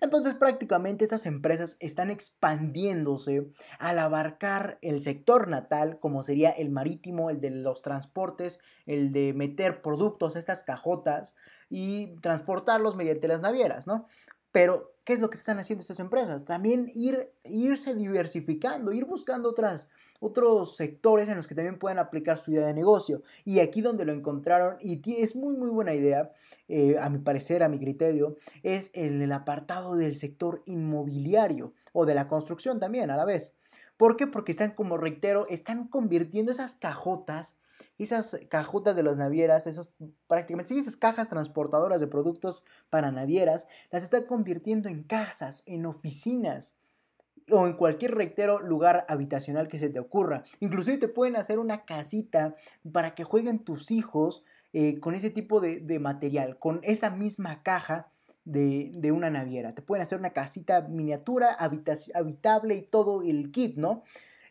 Speaker 1: Entonces prácticamente esas empresas están expandiéndose al abarcar el sector natal, como sería el marítimo, el de los transportes, el de meter productos a estas cajotas y transportarlos mediante las navieras, ¿no? Pero, ¿qué es lo que están haciendo estas empresas? También ir, irse diversificando, ir buscando otras, otros sectores en los que también puedan aplicar su idea de negocio. Y aquí donde lo encontraron, y es muy, muy buena idea, eh, a mi parecer, a mi criterio, es en el apartado del sector inmobiliario o de la construcción también a la vez. ¿Por qué? Porque están, como reitero, están convirtiendo esas cajotas esas cajotas de las navieras, esas prácticamente, sí, esas cajas transportadoras de productos para navieras, las está convirtiendo en casas, en oficinas o en cualquier reitero lugar habitacional que se te ocurra. Inclusive te pueden hacer una casita para que jueguen tus hijos eh, con ese tipo de, material, con esa misma caja de, de, una naviera. Te pueden hacer una casita miniatura, habitable y todo el kit, ¿no?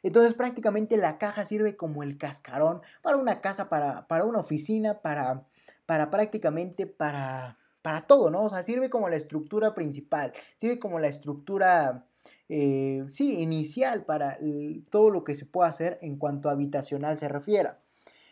Speaker 1: Entonces prácticamente la caja sirve como el cascarón para una casa, para, para una oficina, para, para prácticamente para, para todo, ¿no? O sea, sirve como la estructura principal, sirve como la estructura, eh, sí, inicial para todo lo que se pueda hacer en cuanto a habitacional se refiera.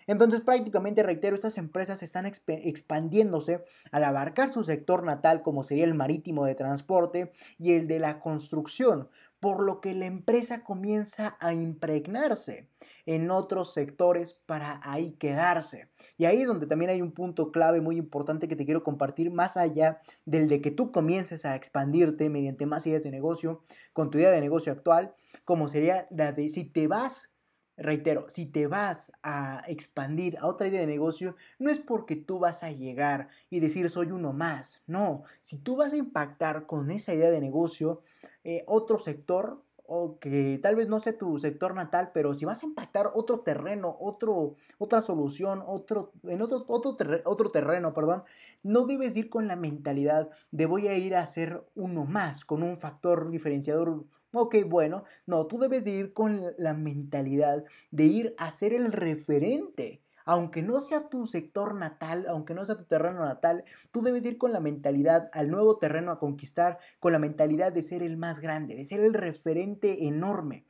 Speaker 1: Entonces prácticamente, reitero, estas empresas están expandiéndose al abarcar su sector natal como sería el marítimo de transporte y el de la construcción, por lo que la empresa comienza a impregnarse en otros sectores para ahí quedarse. Y ahí es donde también hay un punto clave muy importante que te quiero compartir, más allá del de que tú comiences a expandirte mediante más ideas de negocio con tu idea de negocio actual, como sería la de si te vas Reitero, si te vas a expandir a otra idea de negocio, no es porque tú vas a llegar y decir soy uno más. No, si tú vas a impactar con esa idea de negocio eh, otro sector, o que tal vez no sea tu sector natal, pero si vas a impactar otro terreno, otro, otra solución, otro, en otro, otro, otro terreno, perdón, no debes ir con la mentalidad de voy a ir a hacer uno más, con un factor diferenciador Ok, bueno, no, tú debes de ir con la mentalidad de ir a ser el referente. Aunque no sea tu sector natal, aunque no sea tu terreno natal, tú debes ir con la mentalidad al nuevo terreno a conquistar, con la mentalidad de ser el más grande, de ser el referente enorme.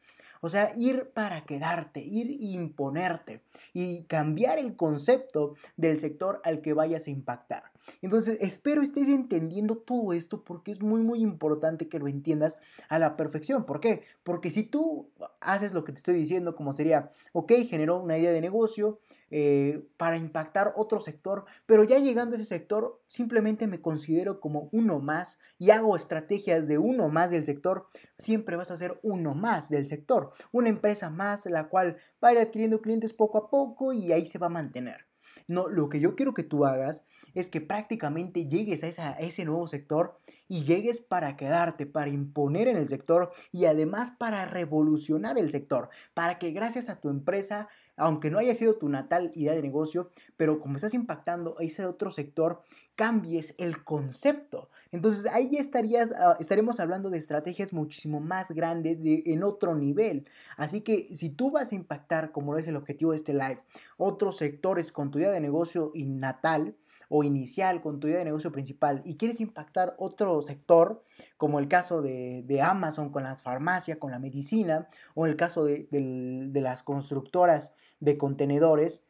Speaker 1: O sea, ir para quedarte, ir e imponerte y cambiar el concepto del sector al que vayas a impactar. Entonces, espero estés entendiendo todo esto porque es muy, muy importante que lo entiendas a la perfección. ¿Por qué? Porque si tú haces lo que te estoy diciendo, como sería, ok, generó una idea de negocio, eh, para impactar otro sector, pero ya llegando a ese sector simplemente me considero como uno más y hago estrategias de uno más del sector, siempre vas a ser uno más del sector, una empresa más la cual va a ir adquiriendo clientes poco a poco y ahí se va a mantener. No, lo que yo quiero que tú hagas es que prácticamente llegues a, ese nuevo sector y llegues para quedarte, para imponer en el sector y además para revolucionar el sector, para que gracias a tu empresa, aunque no haya sido tu natal idea de negocio, pero como estás impactando ese otro sector, cambies el concepto. Entonces ahí estarías, ah, estaremos hablando de estrategias muchísimo más grandes de, en otro nivel. Así que si tú vas a impactar, como es el objetivo de este live, otros sectores con tu idea de negocio y natal, o inicial con tu idea de negocio principal y quieres impactar otro sector, como el caso de, Amazon con las farmacias, con la medicina, o el caso de, de las constructoras de contenedores,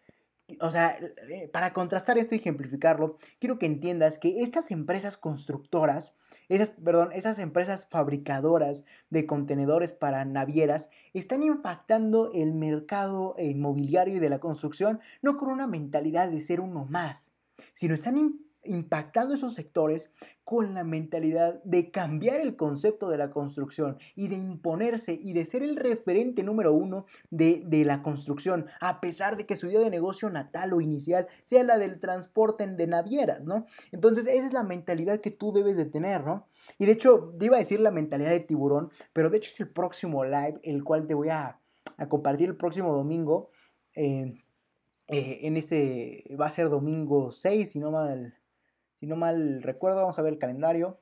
Speaker 1: o sea, eh, para contrastar esto y ejemplificarlo, quiero que entiendas que estas empresas constructoras, esas, perdón, esas empresas fabricadoras de contenedores para navieras, están impactando el mercado inmobiliario y de la construcción no con una mentalidad de ser uno más, sino están impactando esos sectores con la mentalidad de cambiar el concepto de la construcción y de imponerse y de ser el referente número uno de, la construcción, a pesar de que su idea de negocio natal o inicial sea la del transporte de navieras, ¿no? Entonces, esa es la mentalidad que tú debes de tener, ¿no? Y de hecho, te iba a decir la mentalidad de tiburón, pero de hecho es el próximo live, el cual te voy a, compartir el próximo domingo. Eh, eh, en ese va a ser domingo 6, si no mal, si no mal recuerdo, vamos a ver el calendario.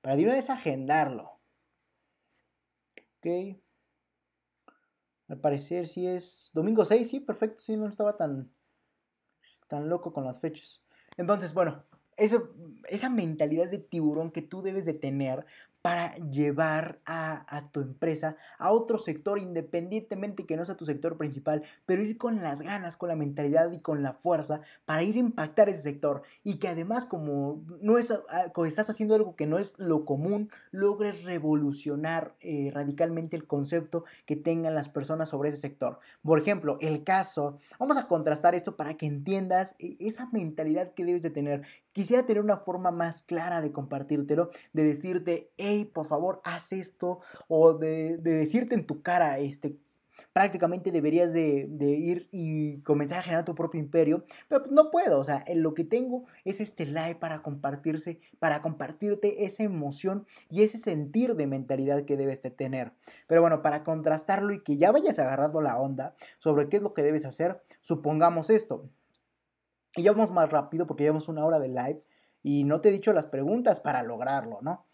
Speaker 1: Para de una vez agendarlo. Ok. Al parecer sí es domingo 6, sí, perfecto, sí, no estaba tan, tan loco con las fechas. Entonces, bueno, eso, esa mentalidad de tiburón que tú debes de tener para llevar a, tu empresa a otro sector, independientemente que no sea tu sector principal, pero ir con las ganas, con la mentalidad y con la fuerza para ir a impactar ese sector y que además como no es, ah, estás haciendo algo que no es lo común, logres revolucionar eh, radicalmente el concepto que tengan las personas sobre ese sector. Por ejemplo, el caso, vamos a contrastar esto para que entiendas eh, esa mentalidad que debes de tener. Quisiera tener una forma más clara de compartírtelo, de decirte, hey, por favor, haz esto, o de, decirte en tu cara, este, prácticamente deberías de, ir y comenzar a generar tu propio imperio, pero pues, no puedo, o sea, lo que tengo es este live para compartirse, para compartirte esa emoción y ese sentir de mentalidad que debes de tener. Pero bueno, para contrastarlo y que ya vayas agarrando la onda sobre qué es lo que debes hacer, supongamos esto. Y ya vamos más rápido porque llevamos una hora de live y no te he dicho las preguntas para lograrlo, ¿no?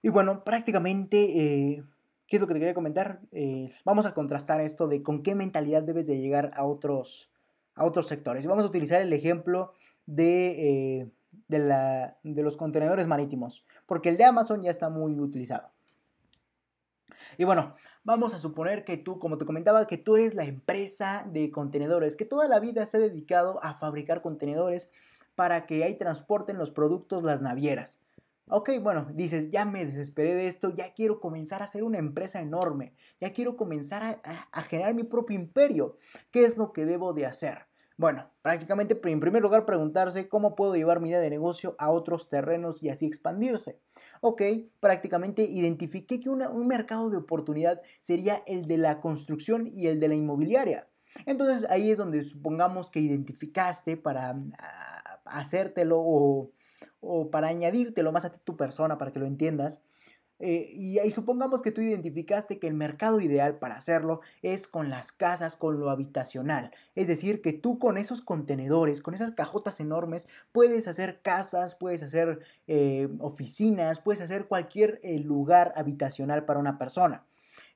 Speaker 1: Y bueno, prácticamente eh, ¿Qué es lo que te quería comentar? Eh, vamos a contrastar esto de con qué mentalidad debes de llegar a otros, a otros sectores. Y vamos a utilizar el ejemplo de, eh, de, la, de los contenedores marítimos, porque el de Amazon ya está muy utilizado. Y bueno, vamos a suponer que tú, como te comentaba, que tú eres la empresa de contenedores, que toda la vida se ha dedicado a fabricar contenedores para que ahí transporten los productos las navieras. Ok, bueno, dices, ya me desesperé de esto, ya quiero comenzar a hacer una empresa enorme, ya quiero comenzar a, generar mi propio imperio. ¿Qué es lo que debo de hacer? Bueno, prácticamente en primer lugar preguntarse cómo puedo llevar mi idea de negocio a otros terrenos y así expandirse. Ok, prácticamente identifiqué que un mercado de oportunidad sería el de la construcción y el de la inmobiliaria. Entonces ahí es donde supongamos que identificaste para ah, hacértelo o o para añadírtelo más a tu persona para que lo entiendas. Eh, y supongamos que tú identificaste que el mercado ideal para hacerlo es con las casas, con lo habitacional. Es decir, que tú con esos contenedores, con esas cajotas enormes, puedes hacer casas, puedes hacer eh, oficinas, puedes hacer cualquier eh, lugar habitacional para una persona.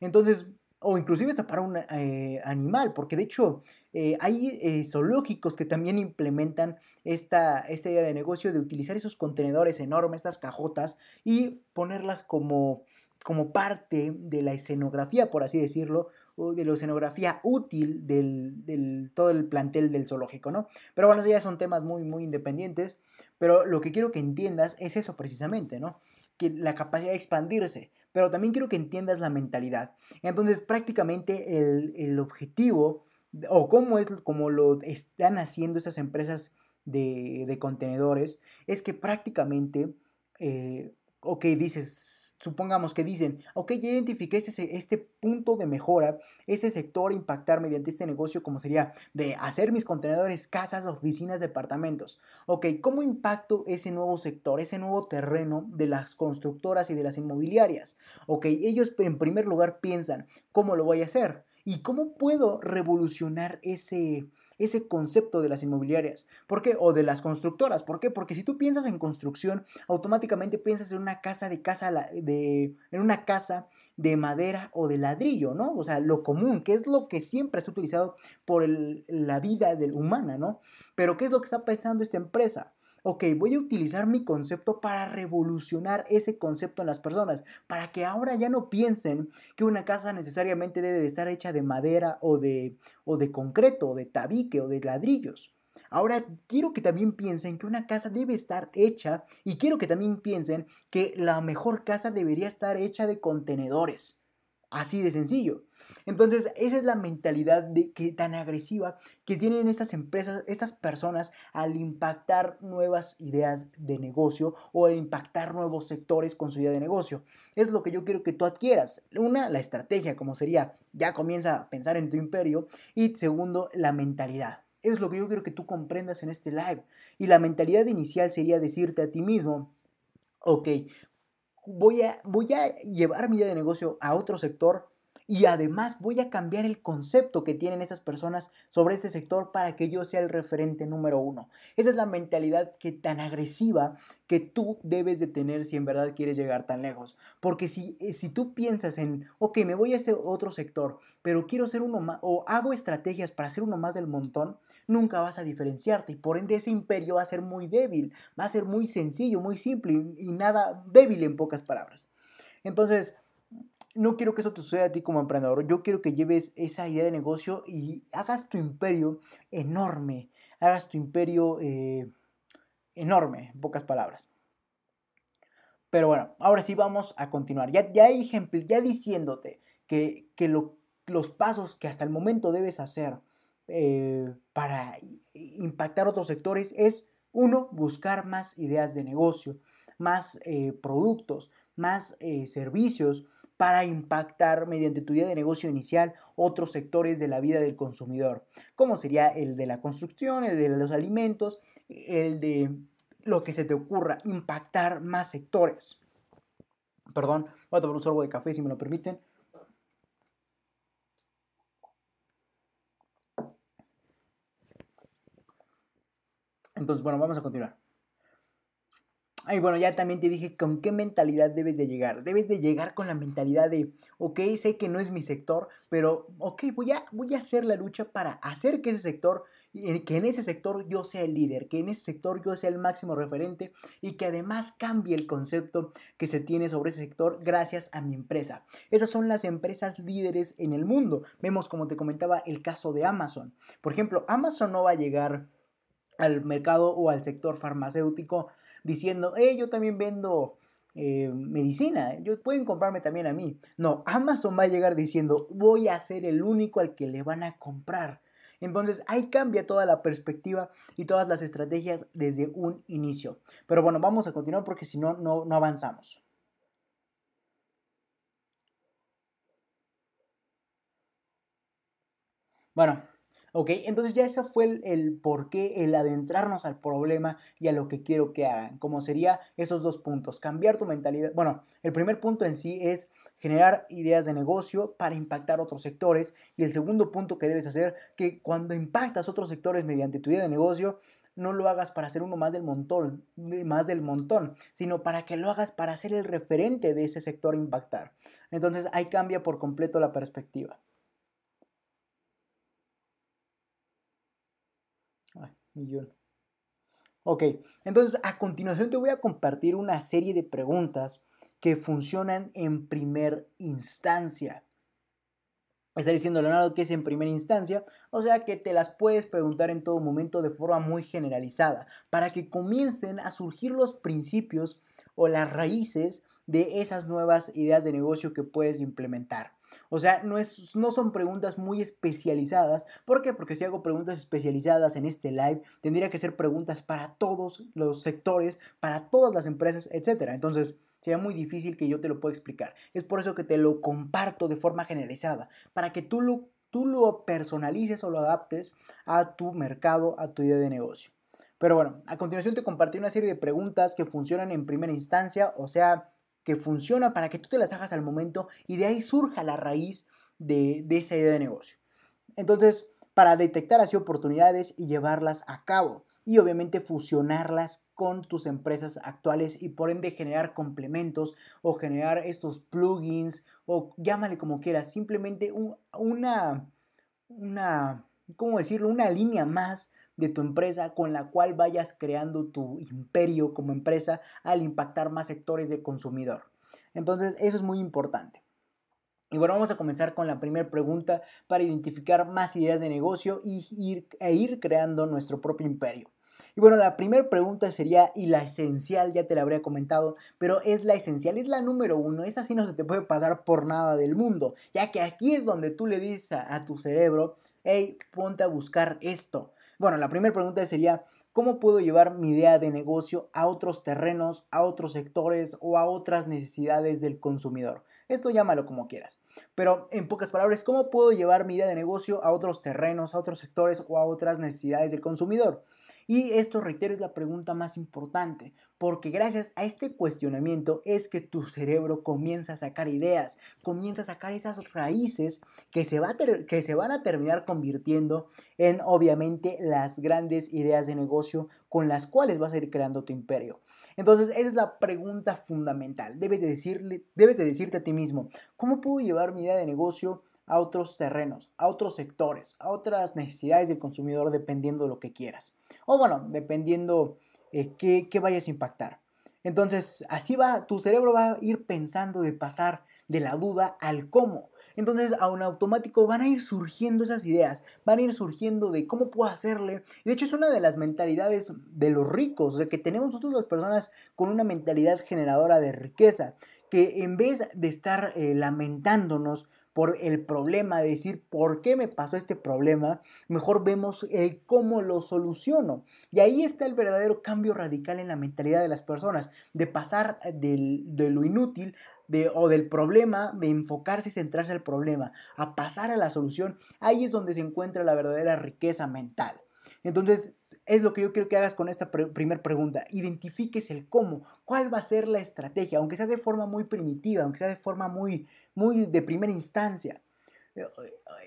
Speaker 1: Entonces, o inclusive hasta para un eh, animal, porque de hecho eh, hay eh, zoológicos que también implementan esta, esta idea de negocio de utilizar esos contenedores enormes, estas cajotas, y ponerlas como, como parte de la escenografía, por así decirlo, o de la escenografía útil del, del, todo el plantel del zoológico, ¿no? Pero bueno, ya son temas muy, muy independientes, pero lo que quiero que entiendas es eso precisamente, ¿no? Que la capacidad de expandirse pero también quiero que entiendas la mentalidad. Entonces, prácticamente el, objetivo, o cómo es como lo están haciendo esas empresas de, contenedores, es que prácticamente, eh, ok, dices, supongamos que dicen, ok, ya identifiqué este, este punto de mejora, ese sector impactar mediante este negocio como sería de hacer mis contenedores, casas, oficinas, departamentos. Ok, ¿cómo impacto ese nuevo sector, ese nuevo terreno de las constructoras y de las inmobiliarias? Ok, ellos en primer lugar piensan, ¿cómo lo voy a hacer? ¿Y cómo puedo revolucionar ese, ese concepto de las inmobiliarias. ¿Por qué? O de las constructoras. ¿Por qué? Porque si tú piensas en construcción, automáticamente piensas en una casa de casa de en una casa de madera o de ladrillo, ¿no? O sea, lo común, que es lo que siempre es utilizado por la vida del humana, ¿no? Pero ¿qué es lo que está pensando esta empresa? Ok, voy a utilizar mi concepto para revolucionar ese concepto en las personas, para que ahora ya no piensen que una casa necesariamente debe de estar hecha de madera o de, o de concreto, o de tabique o de ladrillos. Ahora quiero que también piensen que una casa debe estar hecha y quiero que también piensen que la mejor casa debería estar hecha de contenedores. Así de sencillo. Entonces, esa es la mentalidad de, que, tan agresiva que tienen esas empresas, esas personas al impactar nuevas ideas de negocio o al impactar nuevos sectores con su idea de negocio. Es lo que yo quiero que tú adquieras. Una, la estrategia, como sería, ya comienza a pensar en tu imperio. Y segundo, la mentalidad. Es lo que yo quiero que tú comprendas en este live. Y la mentalidad inicial sería decirte a ti mismo, ok, voy a, voy a llevar mi idea de negocio a otro sector y además voy a cambiar el concepto que tienen esas personas sobre este sector para que yo sea el referente número uno. Esa es la mentalidad que tan agresiva que tú debes de tener si en verdad quieres llegar tan lejos. Porque si, eh, si tú piensas en, ok, me voy a este otro sector, pero quiero ser uno más, o hago estrategias para ser uno más del montón, nunca vas a diferenciarte y por ende ese imperio va a ser muy débil, va a ser muy sencillo, muy simple y nada débil en pocas palabras. Entonces, no quiero que eso te suceda a ti como emprendedor. Yo quiero que lleves esa idea de negocio y hagas tu imperio enorme. Hagas tu imperio eh, enorme, en pocas palabras. Pero bueno, ahora sí vamos a continuar. Ya, ya, ejemplo, ya diciéndote que, los pasos que hasta el momento debes hacer eh, para impactar otros sectores es, uno, buscar más ideas de negocio, más eh, productos, más servicios para impactar mediante tu idea de negocio inicial otros sectores de la vida del consumidor, como sería el de la construcción, el de los alimentos, el de lo que se te ocurra, impactar más sectores. Perdón, voy a tomar un sorbo de café si me lo permiten. Entonces, bueno, vamos a continuar. Y bueno, ya también te dije con qué mentalidad debes de llegar. Debes de llegar con la mentalidad de, ok, sé que no es mi sector, pero ok, voy a, voy a hacer la lucha para hacer que ese sector, que en ese sector yo sea el líder, que en ese sector yo sea el máximo referente y que además cambie el concepto que se tiene sobre ese sector gracias a mi empresa. Esas son las empresas líderes en el mundo. Vemos, como te comentaba, el caso de Amazon. Por ejemplo, Amazon no va a llegar al mercado o al sector farmacéutico diciendo, hey, yo también vendo eh, medicina, yo, pueden comprarme también a mí. No, Amazon va a llegar diciendo, voy a ser el único al que le van a comprar. Entonces ahí cambia toda la perspectiva y todas las estrategias desde un inicio. Pero bueno, vamos a continuar porque si no, no avanzamos. Bueno, ¿Ok? Entonces ya ese fue el, por qué, el adentrarnos al problema y a lo que quiero que hagan. Como sería esos dos puntos. Cambiar tu mentalidad. Bueno, el primer punto en sí es generar ideas de negocio para impactar otros sectores. Y el segundo punto que debes hacer, que cuando impactas otros sectores mediante tu idea de negocio, no lo hagas para ser uno más del montón, más del montón, sino para que lo hagas para ser el referente de ese sector impactar. Entonces ahí cambia por completo la perspectiva. Millón. Ok, entonces a continuación te voy a compartir una serie de preguntas que funcionan en primer instancia. Está diciendo Leonardo que es en primera instancia, o sea que te las puedes preguntar en todo momento de forma muy generalizada, para que comiencen a surgir los principios o las raíces de esas nuevas ideas de negocio que puedes implementar. O sea, no, es, no son preguntas muy especializadas. ¿Por qué? Porque si hago preguntas especializadas en este live, tendría que ser preguntas para todos los sectores, para todas las empresas, etc. Entonces, sería muy difícil que yo te lo pueda explicar. Es por eso que te lo comparto de forma generalizada, para que tú lo, tú lo personalices o lo adaptes a tu mercado, a tu idea de negocio. Pero bueno, a continuación te compartí una serie de preguntas que funcionan en primera instancia, o sea, que funciona para que tú te las hagas al momento y de ahí surja la raíz de, esa idea de negocio. Entonces, para detectar así oportunidades y llevarlas a cabo y obviamente fusionarlas con tus empresas actuales y por ende generar complementos o generar estos plugins o llámale como quieras, simplemente una, una, ¿cómo decirlo? Una línea más de tu empresa con la cual vayas creando tu imperio como empresa al impactar más sectores de consumidor. Entonces, eso es muy importante. Y bueno, vamos a comenzar con la primera pregunta para identificar más ideas de negocio y ir, e ir creando nuestro propio imperio. Y bueno, la primera pregunta sería, y la esencial, ya te la habría comentado, pero es la esencial, es la número uno, esa sí no se te puede pasar por nada del mundo, ya que aquí es donde tú le dices a tu cerebro, hey, ponte a buscar esto. Bueno, la primera pregunta sería, ¿cómo puedo llevar mi idea de negocio a otros terrenos, a otros sectores o a otras necesidades del consumidor? Esto llámalo como quieras. Pero en pocas palabras, ¿cómo puedo llevar mi idea de negocio a otros terrenos, a otros sectores o a otras necesidades del consumidor? Y esto, reitero, es la pregunta más importante, porque gracias a este cuestionamiento es que tu cerebro comienza a sacar ideas, comienza a sacar esas raíces que se, va que se van a terminar convirtiendo en, obviamente, las grandes ideas de negocio con las cuales vas a ir creando tu imperio. Entonces, esa es la pregunta fundamental. Debes de, decirle, debes de decirte a ti mismo, ¿cómo puedo llevar mi idea de negocio a otros terrenos, a otros sectores, a otras necesidades del consumidor dependiendo de lo que quieras. O bueno, dependiendo eh, qué, vayas a impactar. Entonces, así va, tu cerebro va a ir pensando de pasar de la duda al cómo. Entonces, a un automático van a ir surgiendo esas ideas, van a ir surgiendo de cómo puedo hacerle. De hecho, es una de las mentalidades de los ricos, de que tenemos nosotros las personas con una mentalidad generadora de riqueza, que en vez de estar eh, lamentándonos por el problema, de decir por qué me pasó este problema, mejor vemos el cómo lo soluciono. Y ahí está el verdadero cambio radical en la mentalidad de las personas, de pasar de lo inútil de, o del problema, de enfocarse y centrarse al problema, a pasar a la solución. Ahí es donde se encuentra la verdadera riqueza mental. Entonces, es lo que yo quiero que hagas con esta primera pregunta. Identifiques el cómo, cuál va a ser la estrategia, aunque sea de forma muy primitiva, aunque sea de forma muy, muy de primera instancia. eh,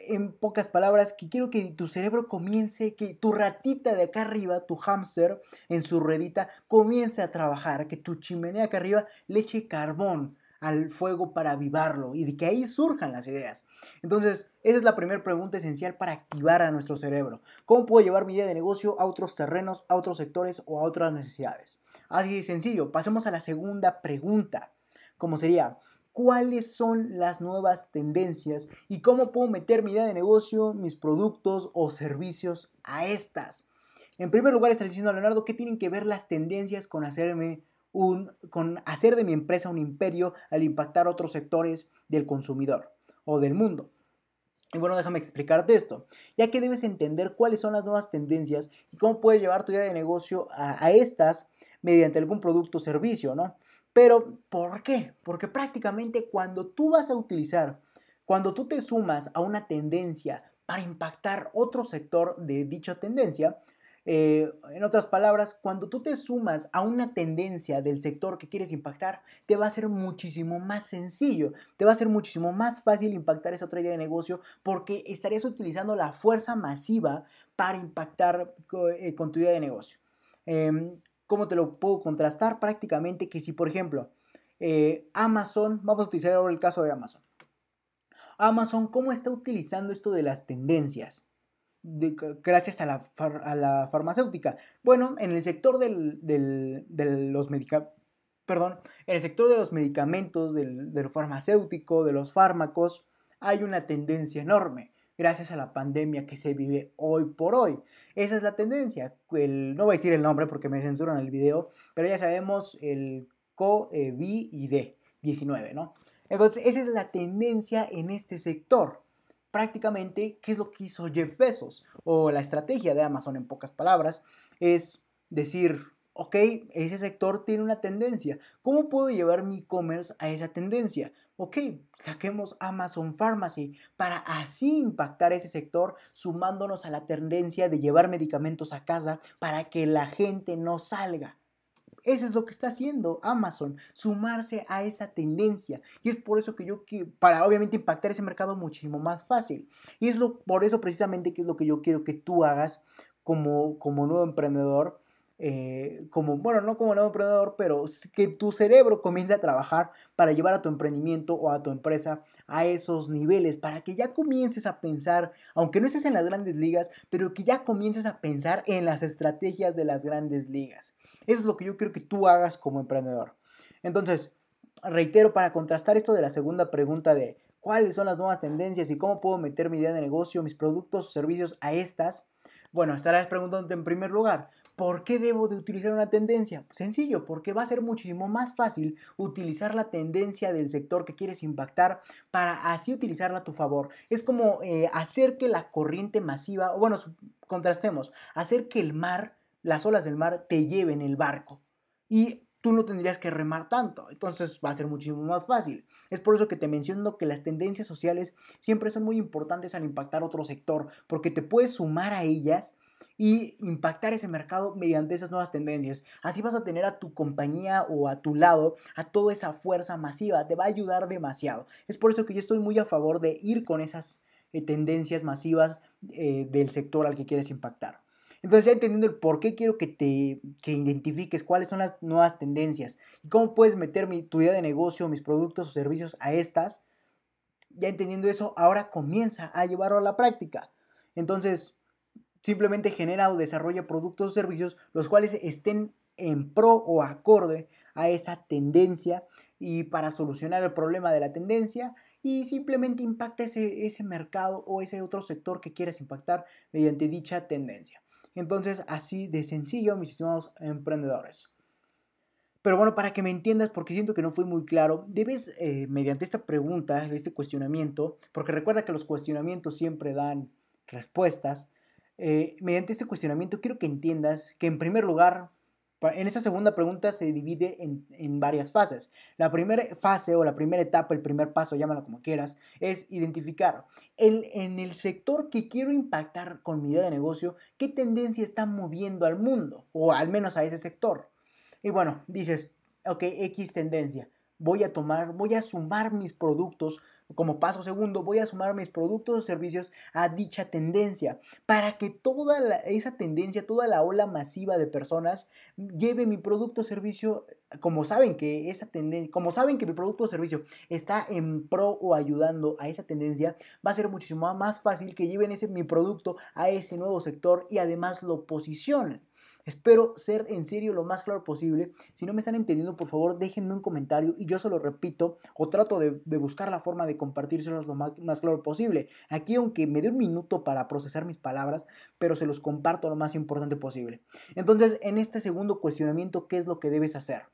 Speaker 1: en pocas palabras, que quiero que tu cerebro comience, que tu ratita de acá arriba, tu hámster en su ruedita, comience a trabajar, que tu chimenea acá arriba le eche carbón al fuego para avivarlo y de que ahí surjan las ideas. Entonces, esa es la primera pregunta esencial para activar a nuestro cerebro. ¿Cómo puedo llevar mi idea de negocio a otros terrenos, a otros sectores o a otras necesidades? Así de sencillo. Pasemos a la segunda pregunta, como sería, cuáles son las nuevas tendencias y cómo puedo meter mi idea de negocio, mis productos o servicios a estas. En primer lugar, está diciendo Leonardo que tienen que ver las tendencias con hacerme un, con hacer de mi empresa un imperio al impactar otros sectores del consumidor o del mundo. Y bueno, déjame explicarte esto, ya que debes entender cuáles son las nuevas tendencias y cómo puedes llevar tu idea de negocio a, a estas mediante algún producto o servicio, ¿no? Pero, ¿por qué? Porque prácticamente cuando tú vas a utilizar, cuando tú te sumas a una tendencia para impactar otro sector de dicha tendencia, eh, en otras palabras, cuando tú te sumas a una tendencia del sector que quieres impactar, te va a ser muchísimo más sencillo, te va a ser muchísimo más fácil impactar esa otra idea de negocio porque estarías utilizando la fuerza masiva para impactar eh, con tu idea de negocio. Em, ¿Cómo te lo puedo contrastar? Prácticamente que si, por ejemplo, eh, Amazon, vamos a utilizar ahora el caso de Amazon. Amazon, ¿cómo está utilizando esto de las tendencias? Gracias a la, farmacéutica. Bueno, en el sector de los medicamentos, perdón, en el sector de los medicamentos, del, farmacéutico, de los fármacos, hay una tendencia enorme gracias a la pandemia que se vive hoy por hoy. Esa es la tendencia. No voy a decir el nombre porque me censuran el video, pero ya sabemos el COVID-19, ¿no? Entonces, esa es la tendencia en este sector. Prácticamente, ¿qué es lo que hizo Jeff Bezos? O la estrategia de Amazon, en pocas palabras, es decir, ok, ese sector tiene una tendencia. ¿Cómo puedo llevar mi e-commerce a esa tendencia? ok, saquemos Amazon Pharmacy para así impactar ese sector sumándonos a la tendencia de llevar medicamentos a casa para que la gente no salga. Eso es lo que está haciendo Amazon, sumarse a esa tendencia. Y es por eso que yo, para obviamente impactar ese mercado muchísimo más fácil. Y es lo, por eso precisamente que es lo que yo quiero que tú hagas como, como nuevo emprendedor eh, como, bueno, no como nuevo emprendedor, pero que tu cerebro comience a trabajar para llevar a tu emprendimiento o a tu empresa a esos niveles, para que ya comiences a pensar, aunque no estés en las grandes ligas, pero que ya comiences a pensar en las estrategias de las grandes ligas. Eso es lo que yo quiero que tú hagas como emprendedor. Entonces, reitero, para contrastar esto de la segunda pregunta de cuáles son las nuevas tendencias y cómo puedo meter mi idea de negocio, mis productos o servicios a estas, bueno, estarás preguntándote en primer lugar, ¿Por qué debo de utilizar una tendencia? Sencillo, porque va a ser muchísimo más fácil utilizar la tendencia del sector que quieres impactar para así utilizarla a tu favor. Es como eh, hacer que la corriente masiva, o bueno, contrastemos, hacer que el mar, las olas del mar te lleven el barco. Y tú no tendrías que remar tanto. Entonces va a ser muchísimo más fácil. Es por eso que te menciono que las tendencias sociales siempre son muy importantes al impactar otro sector, porque te puedes sumar a ellas y impactar ese mercado mediante esas nuevas tendencias. Así vas a tener a tu compañía o a tu lado a toda esa fuerza masiva. Te va a ayudar demasiado. Es por eso que yo estoy muy a favor de ir con esas eh, tendencias masivas eh, del sector al que quieres impactar. Entonces ya entendiendo el por qué quiero que te que identifiques cuáles son las nuevas tendencias y cómo puedes meter tu idea de negocio, mis productos o servicios a estas, ya entendiendo eso, ahora comienza a llevarlo a la práctica. Entonces, Simplemente genera o desarrolla productos o servicios los cuales estén en pro o acorde a esa tendencia y para solucionar el problema de la tendencia y simplemente impacta ese, ese mercado o ese otro sector que quieres impactar mediante dicha tendencia. Entonces, así de sencillo, mis estimados emprendedores. Pero bueno, para que me entiendas, porque siento que no fue muy claro, debes, eh, mediante esta pregunta, este cuestionamiento, porque recuerda que los cuestionamientos siempre dan respuestas, eh, mediante este cuestionamiento quiero que entiendas que en primer lugar, en esta segunda pregunta se divide en, varias fases. La primera fase o la primera etapa, el primer paso, llámalo como quieras, es identificar el, en el sector que quiero impactar con mi idea de negocio, qué tendencia está moviendo al mundo o al menos a ese sector. Y bueno, dices, ok, X tendencia. Voy a tomar, voy a sumar mis productos como paso segundo, voy a sumar mis productos o servicios a dicha tendencia para que toda esa tendencia, toda la ola masiva de personas lleve mi producto o servicio, como saben que esa tendencia, como saben que mi producto o servicio está en pro o ayudando a esa tendencia, va a ser muchísimo más fácil que lleven ese mi producto a ese nuevo sector y además lo posicionen. Espero ser en serio lo más claro posible. Si no me están entendiendo, por favor, déjenme un comentario y yo se lo repito o trato de, buscar la forma de compartírselos lo más, claro posible. Aquí, aunque me dé un minuto para procesar mis palabras, pero se los comparto lo más importante posible. Entonces, en este segundo cuestionamiento, ¿qué es lo que debes hacer?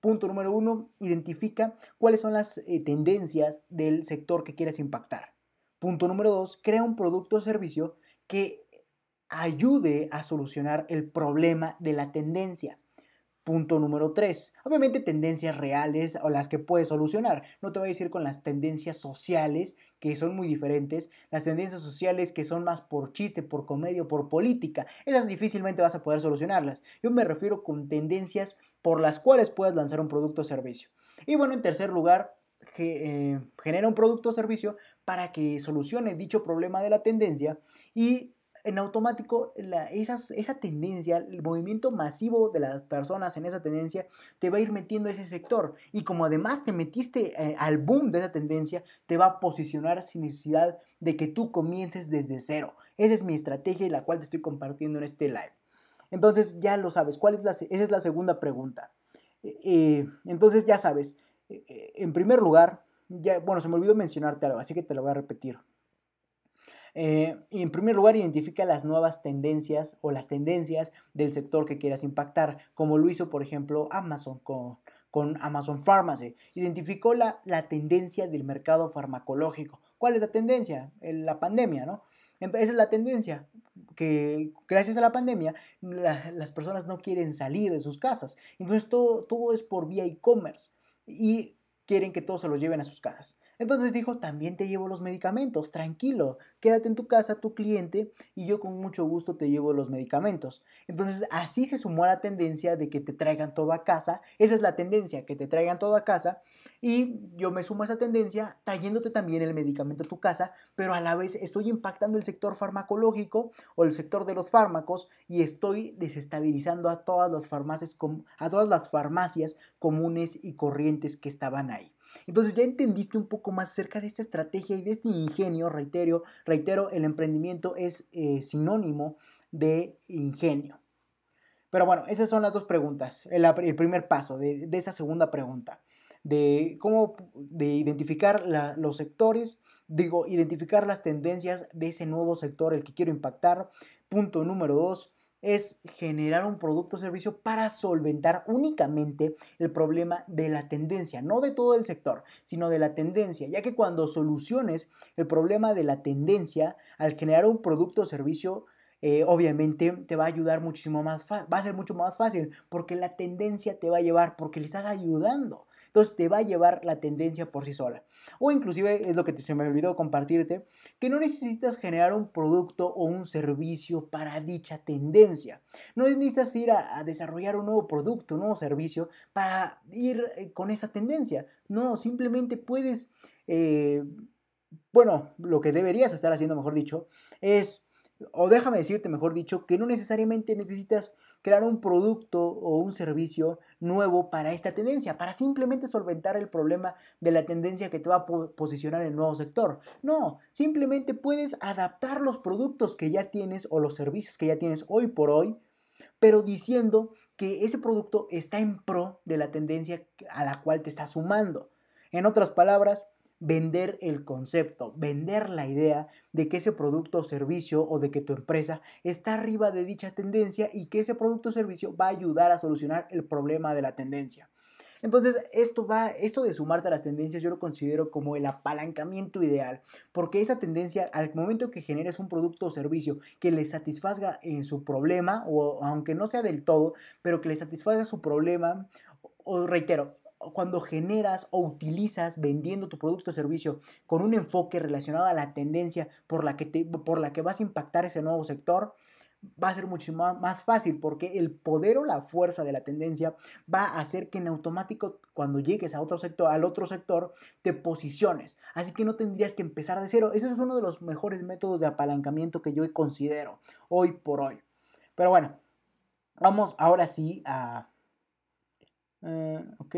Speaker 1: Punto número uno, identifica cuáles son las eh, tendencias del sector que quieres impactar. Punto número dos, crea un producto o servicio que ayude a solucionar el problema de la tendencia. Punto número 3. Obviamente tendencias reales o las que puedes solucionar. No te voy a decir con las tendencias sociales, que son muy diferentes. Las tendencias sociales que son más por chiste, por comedia, por política. Esas difícilmente vas a poder solucionarlas. Yo me refiero con tendencias por las cuales puedes lanzar un producto o servicio. Y bueno, en tercer lugar, eh, genera un producto o servicio para que solucione dicho problema de la tendencia y en automático esa tendencia, el movimiento masivo de las personas en esa tendencia te va a ir metiendo a ese sector. Y como además te metiste eh, al boom de esa tendencia, te va a posicionar sin necesidad de que tú comiences desde cero. Esa es mi estrategia y la cual te estoy compartiendo en este live. Entonces ya lo sabes, ¿cuál es la, esa es la segunda pregunta. Eh, eh, entonces ya sabes, en primer lugar, ya, bueno, se me olvidó mencionarte algo, así que te lo voy a repetir. Eh, en primer lugar, identifica las nuevas tendencias o las tendencias del sector que quieras impactar, como lo hizo, por ejemplo, Amazon con, con Amazon Pharmacy. Identificó la, la, tendencia del mercado farmacológico. ¿Cuál es la tendencia? La pandemia, ¿no? Esa es la tendencia, que gracias a la pandemia las personas no quieren salir de sus casas. Entonces todo, todo es por vía e-commerce y quieren que todos se los lleven a sus casas. Entonces dijo, también te llevo los medicamentos, tranquilo, quédate en tu casa, tu cliente, y yo con mucho gusto te llevo los medicamentos. Entonces así se sumó a la tendencia de que te traigan todo a casa, esa es la tendencia, que te traigan todo a casa, y yo me sumo a esa tendencia trayéndote también el medicamento a tu casa, pero a la vez estoy impactando el sector farmacológico o el sector de los fármacos y estoy desestabilizando a todas las farmacias, a todas las farmacias comunes y corrientes que estaban ahí. Entonces ya entendiste un poco más acerca de esta estrategia y de este ingenio, reitero, reitero el emprendimiento es eh, sinónimo de ingenio. Pero bueno, esas son las dos preguntas, el, primer paso de, esa segunda pregunta, de cómo, de identificar los sectores, digo, identificar las tendencias de ese nuevo sector, el que quiero impactar. Punto número dos, es generar un producto o servicio para solventar únicamente el problema de la tendencia, no de todo el sector, sino de la tendencia, ya que cuando soluciones el problema de la tendencia, al generar un producto o servicio, eh, obviamente te va a ayudar muchísimo más, va a ser mucho más fácil, porque la tendencia te va a llevar, porque le estás ayudando. Entonces te va a llevar la tendencia por sí sola. O inclusive es lo que se me olvidó compartirte, que no necesitas generar un producto o un servicio para dicha tendencia. No necesitas ir a, desarrollar un nuevo producto, un nuevo servicio para ir eh, con esa tendencia. No, simplemente puedes, eh, bueno, lo que deberías estar haciendo, mejor dicho, es o déjame decirte, mejor dicho, que no necesariamente necesitas crear un producto o un servicio nuevo para esta tendencia, para simplemente solventar el problema de la tendencia que te va a posicionar en el nuevo sector. No, simplemente puedes adaptar los productos que ya tienes o los servicios que ya tienes hoy por hoy, pero diciendo que ese producto está en pro de la tendencia a la cual te está sumando. En otras palabras, vender el concepto, vender la idea de que ese producto o servicio o de que tu empresa está arriba de dicha tendencia y que ese producto o servicio va a ayudar a solucionar el problema de la tendencia. Entonces, esto va, esto de sumarte a las tendencias yo lo considero como el apalancamiento ideal, porque esa tendencia al momento que generes un producto o servicio que le satisfaga en su problema o aunque no sea del todo, pero que le satisfaga su problema o reitero, cuando generas o utilizas vendiendo tu producto o servicio con un enfoque relacionado a la tendencia por la que, te, por la que vas a impactar ese nuevo sector, va a ser mucho más fácil porque el poder o la fuerza de la tendencia va a hacer que en automático cuando llegues a otro sector, al otro sector, te posiciones. Así que no tendrías que empezar de cero. Ese es uno de los mejores métodos de apalancamiento que yo considero hoy por hoy. Pero bueno, vamos ahora sí a... Eh, ok.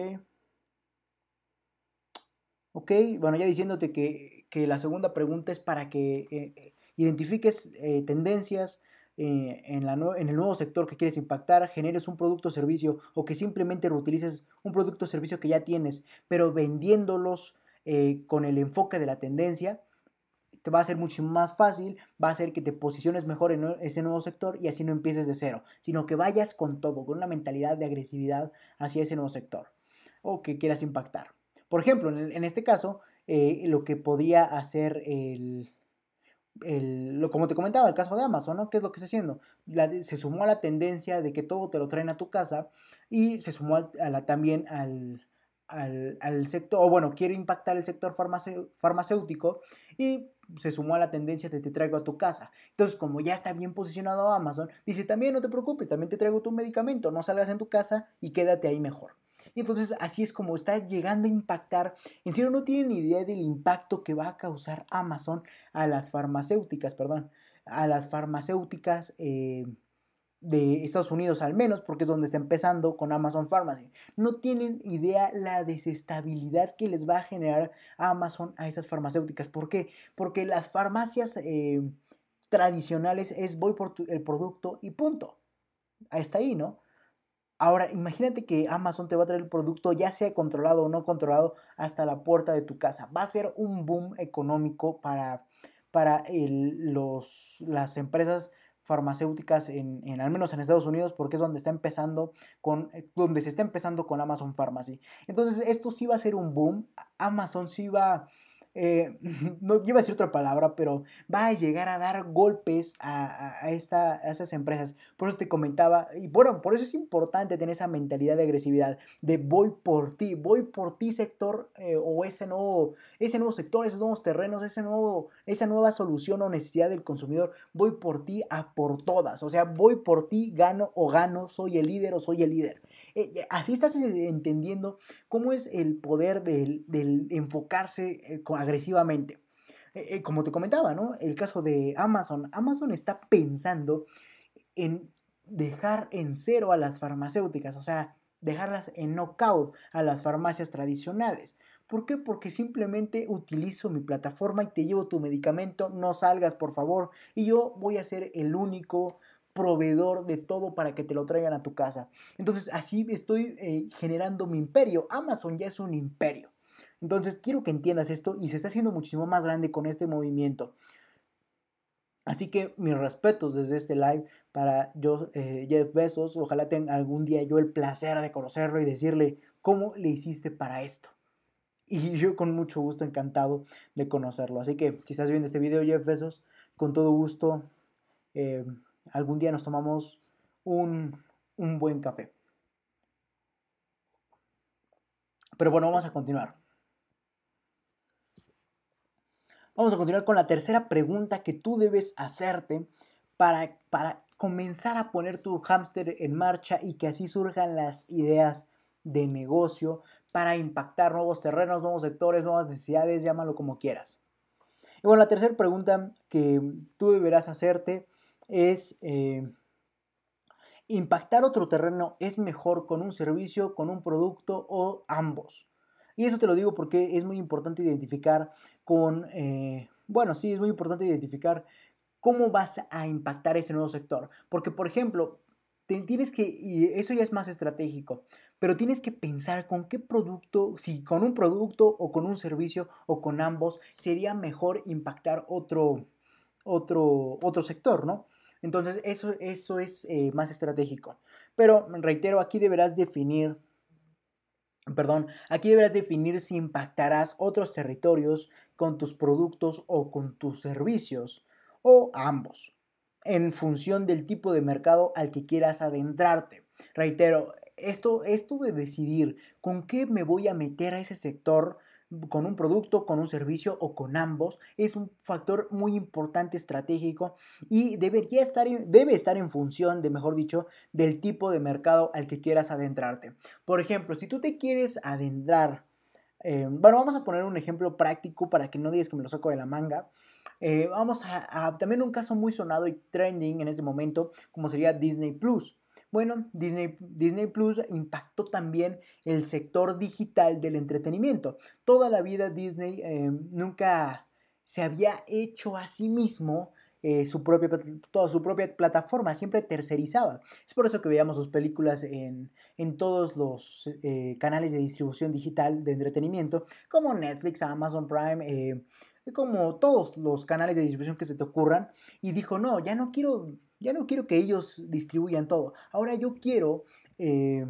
Speaker 1: Ok, bueno, ya diciéndote que, la segunda pregunta es para que eh, identifiques eh, tendencias, eh, en, la en, el nuevo sector que quieres impactar, generes un producto o servicio o que simplemente reutilices un producto o servicio que ya tienes, pero vendiéndolos eh, con el enfoque de la tendencia, te va a ser mucho más fácil, va a hacer que te posiciones mejor en ese nuevo sector y así no empieces de cero, sino que vayas con todo, con una mentalidad de agresividad hacia ese nuevo sector o que quieras impactar. Por ejemplo, en, este caso, eh, lo que podría hacer el, lo, como te comentaba, el caso de Amazon, ¿no? ¿Qué es lo que está haciendo? se sumó a la tendencia de que todo te lo traen a tu casa y se sumó a la, también al, al, sector, o bueno, quiere impactar el sector farmacéutico y se sumó a la tendencia de te traigo a tu casa. Entonces, como ya está bien posicionado Amazon, dice también no te preocupes, también te traigo tu medicamento, no salgas en tu casa y quédate ahí mejor. Y entonces así es como está llegando a impactar. En serio, no tienen idea del impacto que va a causar Amazon a las farmacéuticas, perdón, a las farmacéuticas eh, de Estados Unidos al menos, porque es donde está empezando con Amazon Pharmacy. No tienen idea la desestabilidad que les va a generar Amazon a esas farmacéuticas. ¿Por qué? Porque las farmacias eh, tradicionales es voy por el producto y punto. Está ahí, ¿no? Ahora, imagínate que Amazon te va a traer el producto, ya sea controlado o no controlado, hasta la puerta de tu casa. Va a ser un boom económico para, para los, las empresas farmacéuticas en, en, al menos en Estados Unidos porque es donde está empezando con eh, donde se está empezando con Amazon Pharmacy. Entonces, esto sí va a ser un boom. Amazon sí va eh, (laughs) no iba a decir otra palabra, pero va a llegar a dar golpes a, a, esas empresas. Por eso te comentaba, y bueno, por eso es importante tener esa mentalidad de agresividad, de voy por ti, voy por ti sector eh, o ese nuevo, ese nuevo sector, esos nuevos terrenos, ese nuevo, esa nueva solución o necesidad del consumidor, voy por ti a por todas, o sea, voy por ti, gano o gano, soy el líder o soy el líder. Eh, así estás entendiendo cómo es el poder del, enfocarse con agresivamente. Eh, eh, como te comentaba, ¿no? El caso de Amazon. Amazon está pensando en dejar en cero a las farmacéuticas, o sea, dejarlas en knockout a las farmacias tradicionales. ¿Por qué? Porque simplemente utilizo mi plataforma y te llevo tu medicamento, no salgas por favor, y yo voy a ser el único proveedor de todo para que te lo traigan a tu casa. Entonces así estoy eh, generando mi imperio. Amazon ya es un imperio. Entonces quiero que entiendas esto y se está haciendo muchísimo más grande con este movimiento. Así que mis respetos desde este live para yo, eh, Jeff Bezos. Ojalá tenga algún día yo el placer de conocerlo y decirle cómo le hiciste para esto. Y yo con mucho gusto encantado de conocerlo. Así que si estás viendo este video, Jeff Bezos, con todo gusto, eh, algún día nos tomamos un, un buen café. Pero bueno, vamos a continuar. Vamos a continuar con la tercera pregunta que tú debes hacerte para, para comenzar a poner tu hámster en marcha y que así surjan las ideas de negocio para impactar nuevos terrenos, nuevos sectores, nuevas necesidades, llámalo como quieras. Y bueno, la tercera pregunta que tú deberás hacerte es, eh, ¿impactar otro terreno es mejor con un servicio, con un producto o ambos? Y eso te lo digo porque es muy importante identificar con, eh, bueno, sí, es muy importante identificar cómo vas a impactar ese nuevo sector. Porque, por ejemplo, tienes que, y eso ya es más estratégico, pero tienes que pensar con qué producto, si con un producto o con un servicio o con ambos, sería mejor impactar otro, otro, otro sector, ¿no? Entonces, eso, eso es eh, más estratégico. Pero, reitero, aquí deberás definir Perdón, aquí deberás definir si impactarás otros territorios con tus productos o con tus servicios, o ambos, en función del tipo de mercado al que quieras adentrarte. Reitero, esto, esto de decidir con qué me voy a meter a ese sector con un producto, con un servicio o con ambos. Es un factor muy importante estratégico y debería estar debe estar en función de, mejor dicho, del tipo de mercado al que quieras adentrarte. Por ejemplo, si tú te quieres adentrar, eh, bueno, vamos a poner un ejemplo práctico para que no digas que me lo saco de la manga. Eh, vamos a, también un caso muy sonado y trending en ese momento, como sería Disney Plus. Bueno, Disney, Disney Plus impactó también el sector digital del entretenimiento. Toda la vida Disney eh, nunca se había hecho a sí mismo eh, su, propia, toda su propia plataforma, siempre tercerizaba. Es por eso que veíamos sus películas en, todos los eh, canales de distribución digital de entretenimiento, como Netflix, Amazon Prime, como todos los canales de distribución que se te ocurran. Y dijo, no, ya no quiero ya no quiero que ellos distribuyan todo. Ahora yo quiero eh,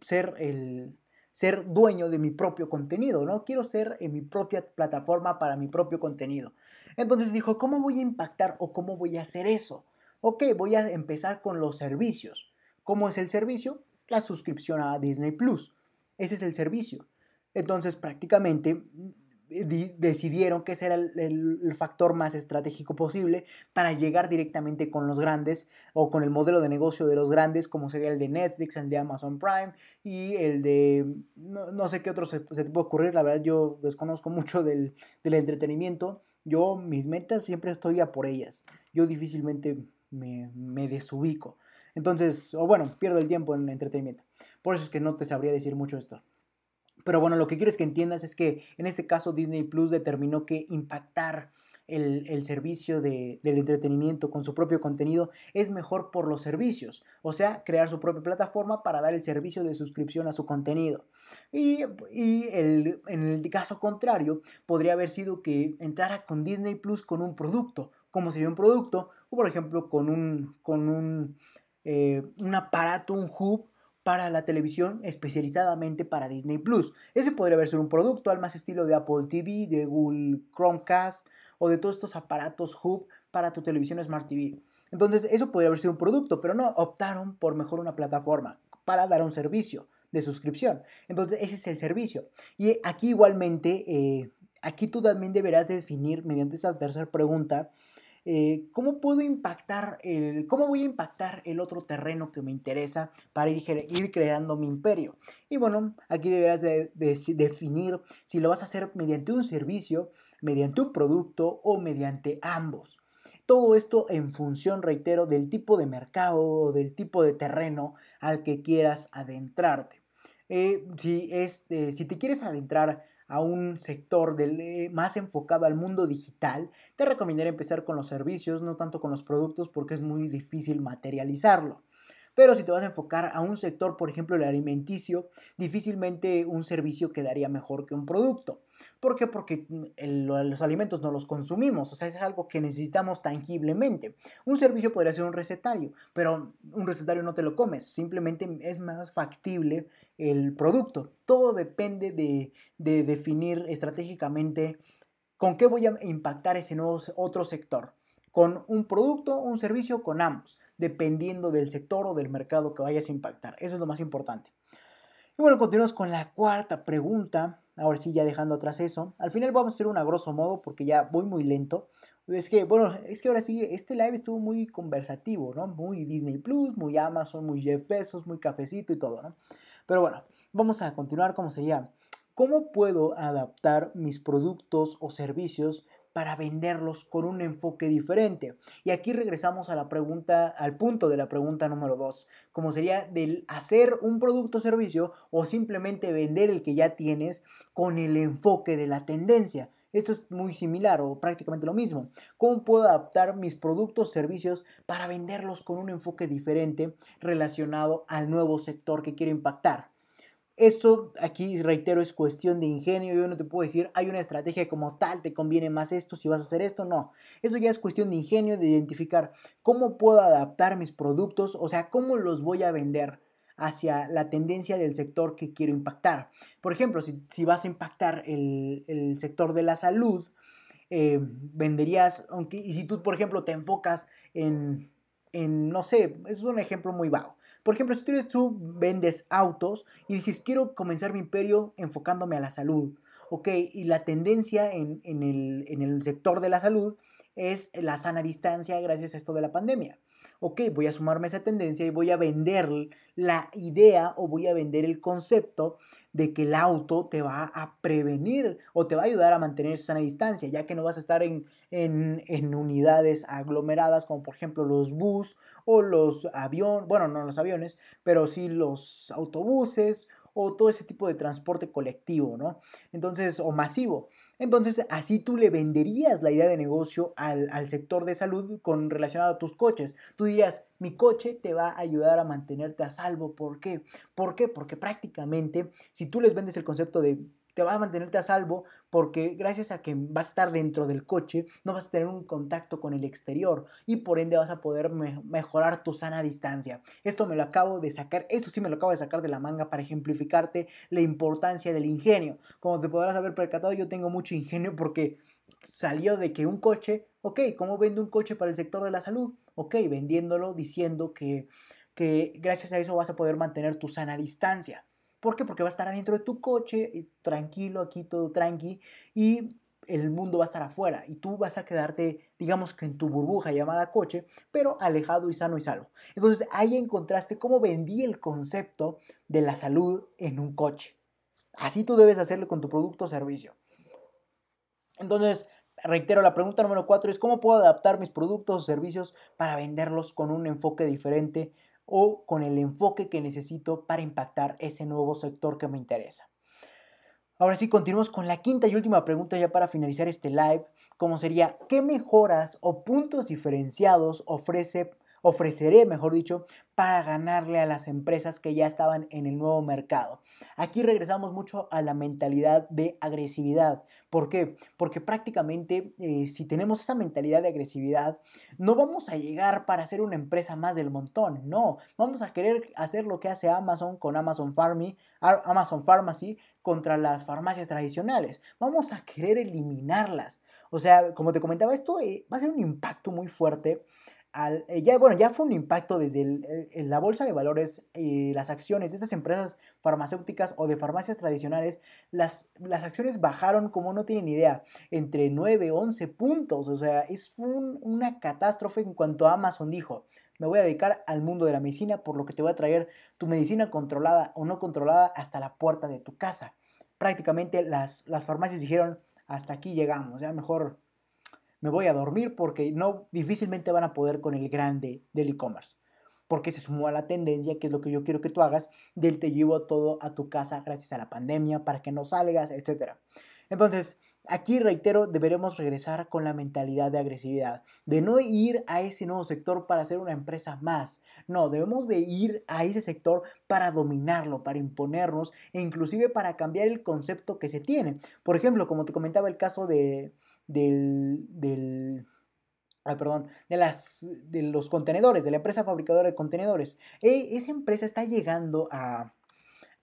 Speaker 1: ser el ser dueño de mi propio contenido, ¿no? Quiero ser en mi propia plataforma para mi propio contenido. Entonces dijo, ¿cómo voy a impactar o cómo voy a hacer eso? Ok, voy a empezar con los servicios. ¿Cómo es el servicio? La suscripción a Disney Plus. Ese es el servicio. Entonces prácticamente decidieron que ese era el, factor más estratégico posible para llegar directamente con los grandes o con el modelo de negocio de los grandes, como sería el de Netflix, el de Amazon Prime y el de no, sé qué otro se, se, te puede ocurrir. La verdad, yo desconozco (laughs) mucho del, del, entretenimiento. Yo, mis metas siempre estoy a por ellas. Yo difícilmente me, me desubico. Entonces, o bueno, pierdo el tiempo en entretenimiento. Por eso es que no te sabría decir mucho esto. Pero bueno, lo que quiero es que entiendas es que en este caso Disney Plus determinó que impactar el, servicio del entretenimiento con su propio contenido es mejor por los servicios, o sea, crear su propia plataforma para dar el servicio de suscripción a su contenido. Y, en el caso contrario, podría haber sido que entrara con Disney Plus con un producto, como sería un producto, o por ejemplo con un, con un, eh, un aparato, un hub para la televisión especializadamente para Disney Plus. Ese podría haber sido un producto al más estilo de Apple TV, de Google Chromecast o de todos estos aparatos hub para tu televisión Smart TV. Entonces, eso podría haber sido un producto, pero no, optaron por mejor una plataforma para dar un servicio de suscripción. Entonces, ese es el servicio. Y aquí igualmente, eh, aquí tú también deberás definir mediante esta tercera pregunta eh, ¿cómo puedo impactar, el, cómo voy a impactar el otro terreno que me interesa para ir, creando mi imperio? Y bueno, aquí deberás de, definir si lo vas a hacer mediante un servicio, mediante un producto o mediante ambos. Todo esto en función, reitero, del tipo de mercado o del tipo de terreno al que quieras adentrarte. Eh, si, este, si te quieres adentrar a un sector más enfocado al mundo digital, te recomendaría empezar con los servicios, no tanto con los productos, porque es muy difícil materializarlo. Pero si te vas a enfocar a un sector, por ejemplo, el alimenticio, difícilmente un servicio quedaría mejor que un producto. ¿Por qué? Porque mm, los alimentos no los consumimos, o sea, es algo que necesitamos tangiblemente. Un servicio podría ser un recetario, pero un recetario no te lo comes, simplemente es más factible el producto. Todo depende de, de definir estratégicamente con qué voy a impactar ese nuevo otro sector. Con un producto, un servicio, con ambos, dependiendo del sector o del mercado que vayas a impactar. Eso es lo más importante. Y bueno, continuamos con la cuarta pregunta. Ahora sí, ya dejando atrás eso. Al final vamos a hacer un a grosso modo porque ya voy muy lento. Es que, bueno, es que ahora sí, este live estuvo muy conversativo, ¿no? Muy Disney Plus, muy Amazon, muy Jeff Bezos, muy cafecito y todo, ¿no? Pero bueno, vamos a continuar como sería. ¿Cómo puedo adaptar mis productos o servicios para venderlos con un enfoque diferente. Y aquí regresamos a la pregunta, al punto de la pregunta número 2, como sería del hacer un producto o servicio o simplemente vender el que ya tienes con el enfoque de la tendencia. Esto es muy similar o prácticamente lo mismo. ¿Cómo puedo adaptar mis productos servicios para venderlos con un enfoque diferente relacionado al nuevo sector que quiero impactar? Esto aquí, reitero, es cuestión de ingenio. Yo no te puedo decir, hay una estrategia como tal, te conviene más esto si vas a hacer esto. No, eso ya es cuestión de ingenio, de identificar cómo puedo adaptar mis productos, o sea, cómo los voy a vender hacia la tendencia del sector que quiero impactar. Por ejemplo, si, vas a impactar el, sector de la salud, eh, venderías, aunque, y si tú, por ejemplo, te enfocas en, en, no sé, es un ejemplo muy vago. Por ejemplo, si tú, vendes autos y dices, quiero comenzar mi imperio enfocándome a la salud, ok, y la tendencia en, el, en el sector de la salud es la sana distancia gracias a esto de la pandemia ok, voy a sumarme a esa tendencia y voy a vender la idea o voy a vender el concepto de que el auto te va a prevenir o te va a ayudar a mantener esa sana distancia, ya que no vas a estar en, en, unidades aglomeradas como por ejemplo los bus o los aviones, bueno, no los aviones, pero sí los autobuses o todo ese tipo de transporte colectivo, ¿no? Entonces, o masivo. Entonces, así tú le venderías la idea de negocio al, sector de salud con relacionado a tus coches. Tú dirías, mi coche te va a ayudar a mantenerte a salvo. ¿Por qué? ¿Por qué? Porque prácticamente, si tú les vendes el concepto de te va a mantenerte a salvo porque gracias a que vas a estar dentro del coche, no vas a tener un contacto con el exterior y por ende vas a poder mejorar tu sana distancia. Esto me lo acabo de sacar, esto sí me lo acabo de sacar de la manga para ejemplificarte la importancia del ingenio. Como te podrás haber percatado, yo tengo mucho ingenio porque salió de que un coche, ok, ¿cómo vende un coche para el sector de la salud? Ok, vendiéndolo diciendo que, que gracias a eso vas a poder mantener tu sana distancia. ¿Por qué? Porque va a estar adentro de tu coche, tranquilo, aquí todo tranqui, y el mundo va a estar afuera y tú vas a quedarte, digamos que en tu burbuja llamada coche, pero alejado y sano y salvo. Entonces ahí encontraste cómo vendí el concepto de la salud en un coche. Así tú debes hacerlo con tu producto o servicio. Entonces, reitero, la pregunta número cuatro es cómo puedo adaptar mis productos o servicios para venderlos con un enfoque diferente o con el enfoque que necesito para impactar ese nuevo sector que me interesa. Ahora sí, continuamos con la quinta y última pregunta ya para finalizar este live, como sería, ¿qué mejoras o puntos diferenciados ofrece ofreceré, mejor dicho, para ganarle a las empresas que ya estaban en el nuevo mercado. Aquí regresamos mucho a la mentalidad de agresividad. ¿Por qué? Porque prácticamente eh, si tenemos esa mentalidad de agresividad, no vamos a llegar para ser una empresa más del montón, no. Vamos a querer hacer lo que hace Amazon con Amazon, Pharmacy, Amazon Pharmacy contra las farmacias tradicionales. Vamos a querer eliminarlas. O sea, como te comentaba, esto eh, va a ser un impacto muy fuerte eh, ya, bueno, ya fue un impacto desde eh, la bolsa de valores, y las acciones de esas empresas farmacéuticas o de farmacias tradicionales, las, las acciones bajaron como no tienen idea, entre 9, 11 puntos, o sea, es una catástrofe en cuanto a Amazon dijo, me voy a dedicar al mundo de la medicina, por lo que te voy a traer tu medicina controlada o no controlada hasta la puerta de tu casa. Prácticamente las, las farmacias dijeron, hasta aquí llegamos, ya mejor me voy a dormir porque no difícilmente van a poder con el grande del e-commerce. Porque se sumó a la tendencia, que es lo que yo quiero que tú hagas, del te llevo todo a tu casa gracias a la pandemia, para que no salgas, etc. Entonces, aquí reitero, deberemos regresar con la mentalidad de agresividad, de no ir a ese nuevo sector para hacer una empresa más. No, debemos de ir a ese sector para dominarlo, para imponernos e inclusive para cambiar el concepto que se tiene. Por ejemplo, como te comentaba el caso de, del, del perdón, de, las, de los contenedores, de la empresa fabricadora de contenedores. E, esa empresa está llegando a,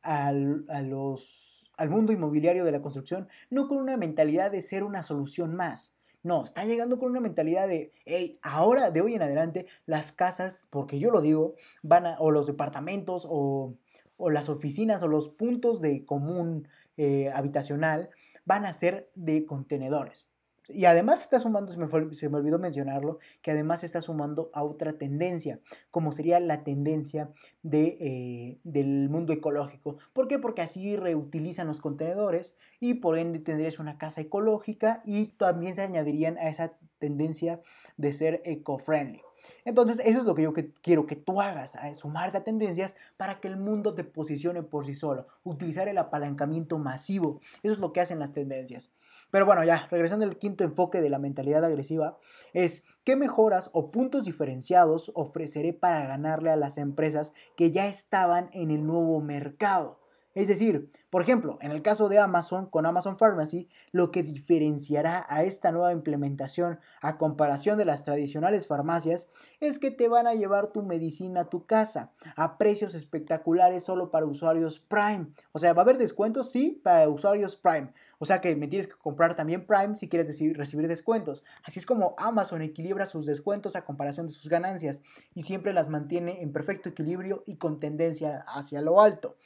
Speaker 1: a, los, al mundo inmobiliario de la construcción no con una mentalidad de ser una solución más. No, está llegando con una mentalidad de, hey, ahora de hoy en adelante las casas, porque yo lo digo, van a, o los departamentos o, o las oficinas o los puntos de común eh, habitacional van a ser de contenedores. Y además está sumando, se me, se me, olvidó mencionarlo, que además está sumando a otra tendencia, como sería la tendencia de, eh, del mundo ecológico. ¿Por qué? Porque así reutilizan los contenedores y por ende tendrías una casa ecológica y también se añadirían a esa tendencia de ser eco-friendly. Entonces, eso es lo que yo quiero que tú hagas, a sumarte a tendencias para que el mundo te posicione por sí solo, utilizar el apalancamiento masivo. Eso es lo que hacen las tendencias. Pero bueno, ya, regresando al quinto enfoque de la mentalidad agresiva, es qué mejoras o puntos diferenciados ofreceré para ganarle a las empresas que ya estaban en el nuevo mercado. Es decir, por ejemplo, en el caso de Amazon con Amazon Pharmacy, lo que diferenciará a esta nueva implementación a comparación de las tradicionales farmacias es que te van a llevar tu medicina a tu casa a precios espectaculares solo para usuarios Prime. O sea, va a haber descuentos, sí, para usuarios Prime. O sea que me tienes que comprar también Prime si quieres recibir descuentos. Así es como Amazon equilibra sus descuentos a comparación de sus ganancias y siempre las mantiene en perfecto equilibrio y con tendencia hacia lo alto.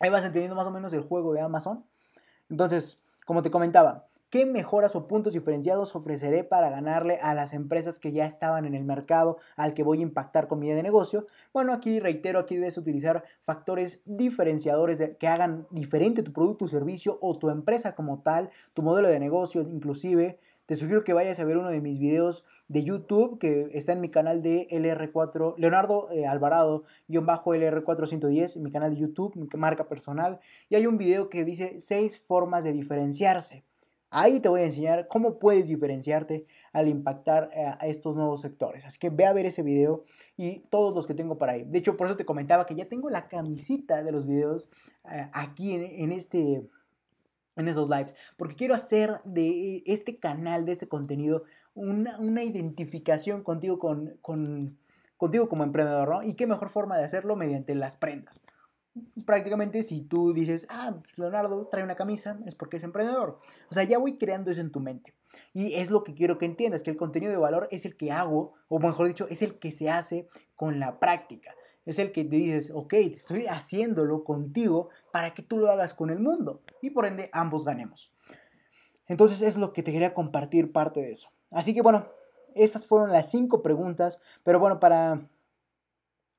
Speaker 1: Ahí vas entendiendo más o menos el juego de Amazon. Entonces, como te comentaba, ¿Qué mejoras o puntos diferenciados ofreceré para ganarle a las empresas que ya estaban en el mercado al que voy a impactar con mi idea de negocio? Bueno, aquí reitero, aquí debes utilizar factores diferenciadores que hagan diferente tu producto o servicio o tu empresa como tal, tu modelo de negocio inclusive. Te sugiero que vayas a ver uno de mis videos de YouTube que está en mi canal de LR4, Leonardo eh, Alvarado, bajo LR410, en mi canal de YouTube, mi marca personal. Y hay un video que dice 6 formas de diferenciarse. Ahí te voy a enseñar cómo puedes diferenciarte al impactar eh, a estos nuevos sectores. Así que ve a ver ese video y todos los que tengo para ahí. De hecho, por eso te comentaba que ya tengo la camisita de los videos eh, aquí en, este en esos lives, porque quiero hacer de este canal, de ese contenido, una, identificación contigo, con, contigo como emprendedor, ¿no? Y qué mejor forma de hacerlo mediante las prendas prácticamente si tú dices, ah, pues, Leonardo trae una camisa, es porque es emprendedor. O sea, ya voy creando eso en tu mente. Y es lo que quiero que entiendas, que el contenido de valor es el que hago, o mejor dicho, es el que se hace con la práctica. Es el que te dices, ok, estoy haciéndolo contigo para que tú lo hagas con el mundo. Y por ende, ambos ganemos. Entonces es lo que te quería compartir parte de eso. Así que bueno, estas fueron las cinco preguntas. Pero bueno, para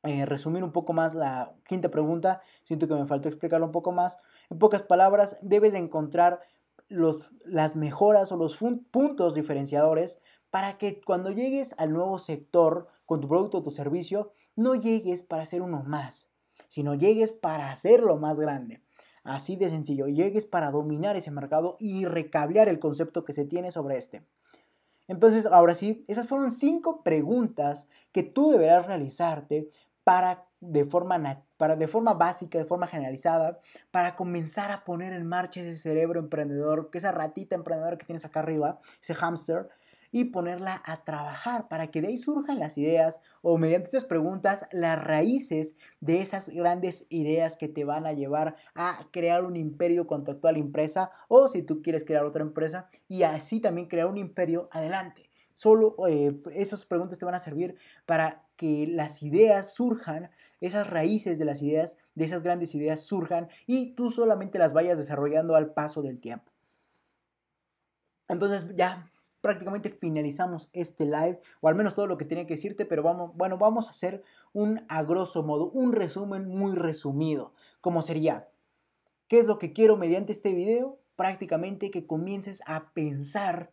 Speaker 1: eh, resumir un poco más la quinta pregunta, siento que me faltó explicarlo un poco más. En pocas palabras, debes de encontrar los, las mejoras o los puntos diferenciadores para que cuando llegues al nuevo sector con tu producto o tu servicio, no llegues para ser uno más, sino llegues para hacerlo más grande. Así de sencillo, llegues para dominar ese mercado y recablear el concepto que se tiene sobre este. Entonces, ahora sí, esas fueron cinco preguntas que tú deberás realizarte para de forma, para de forma básica, de forma generalizada, para comenzar a poner en marcha ese cerebro emprendedor, esa ratita emprendedora que tienes acá arriba, ese hámster, y ponerla a trabajar para que de ahí surjan las ideas o mediante esas preguntas las raíces de esas grandes ideas que te van a llevar a crear un imperio con tu actual empresa o si tú quieres crear otra empresa y así también crear un imperio adelante. Solo eh, esas preguntas te van a servir para que las ideas surjan, esas raíces de las ideas, de esas grandes ideas surjan y tú solamente las vayas desarrollando al paso del tiempo. Entonces ya prácticamente finalizamos este live, o al menos todo lo que tenía que decirte, pero vamos, bueno, vamos a hacer un a grosso modo, un resumen muy resumido, como sería, ¿qué es lo que quiero mediante este video? Prácticamente que comiences a pensar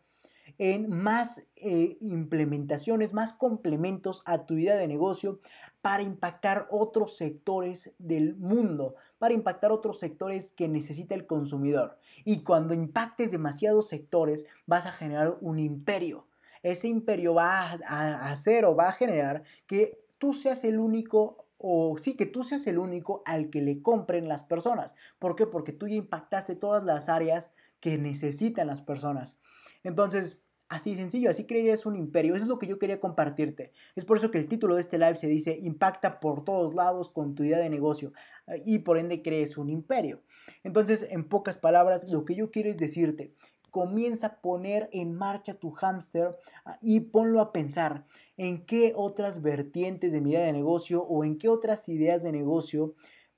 Speaker 1: en más eh, implementaciones, más complementos a tu idea de negocio para impactar otros sectores del mundo, para impactar otros sectores que necesita el consumidor. Y cuando impactes demasiados sectores, vas a generar un imperio. Ese imperio va a hacer o va a generar que tú seas el único o sí, que tú seas el único al que le compren las personas. ¿Por qué? Porque tú ya impactaste todas las áreas que necesitan las personas. Entonces, así sencillo, así crearías un imperio. Eso es lo que yo quería compartirte. Es por eso que el título de este live se dice Impacta por todos lados con tu idea de negocio eh, y por ende crees un imperio. Entonces, en pocas palabras, lo que yo quiero es decirte, comienza a poner en marcha tu hámster ah, y ponlo a pensar en qué otras vertientes de mi idea de negocio o en qué otras ideas de negocio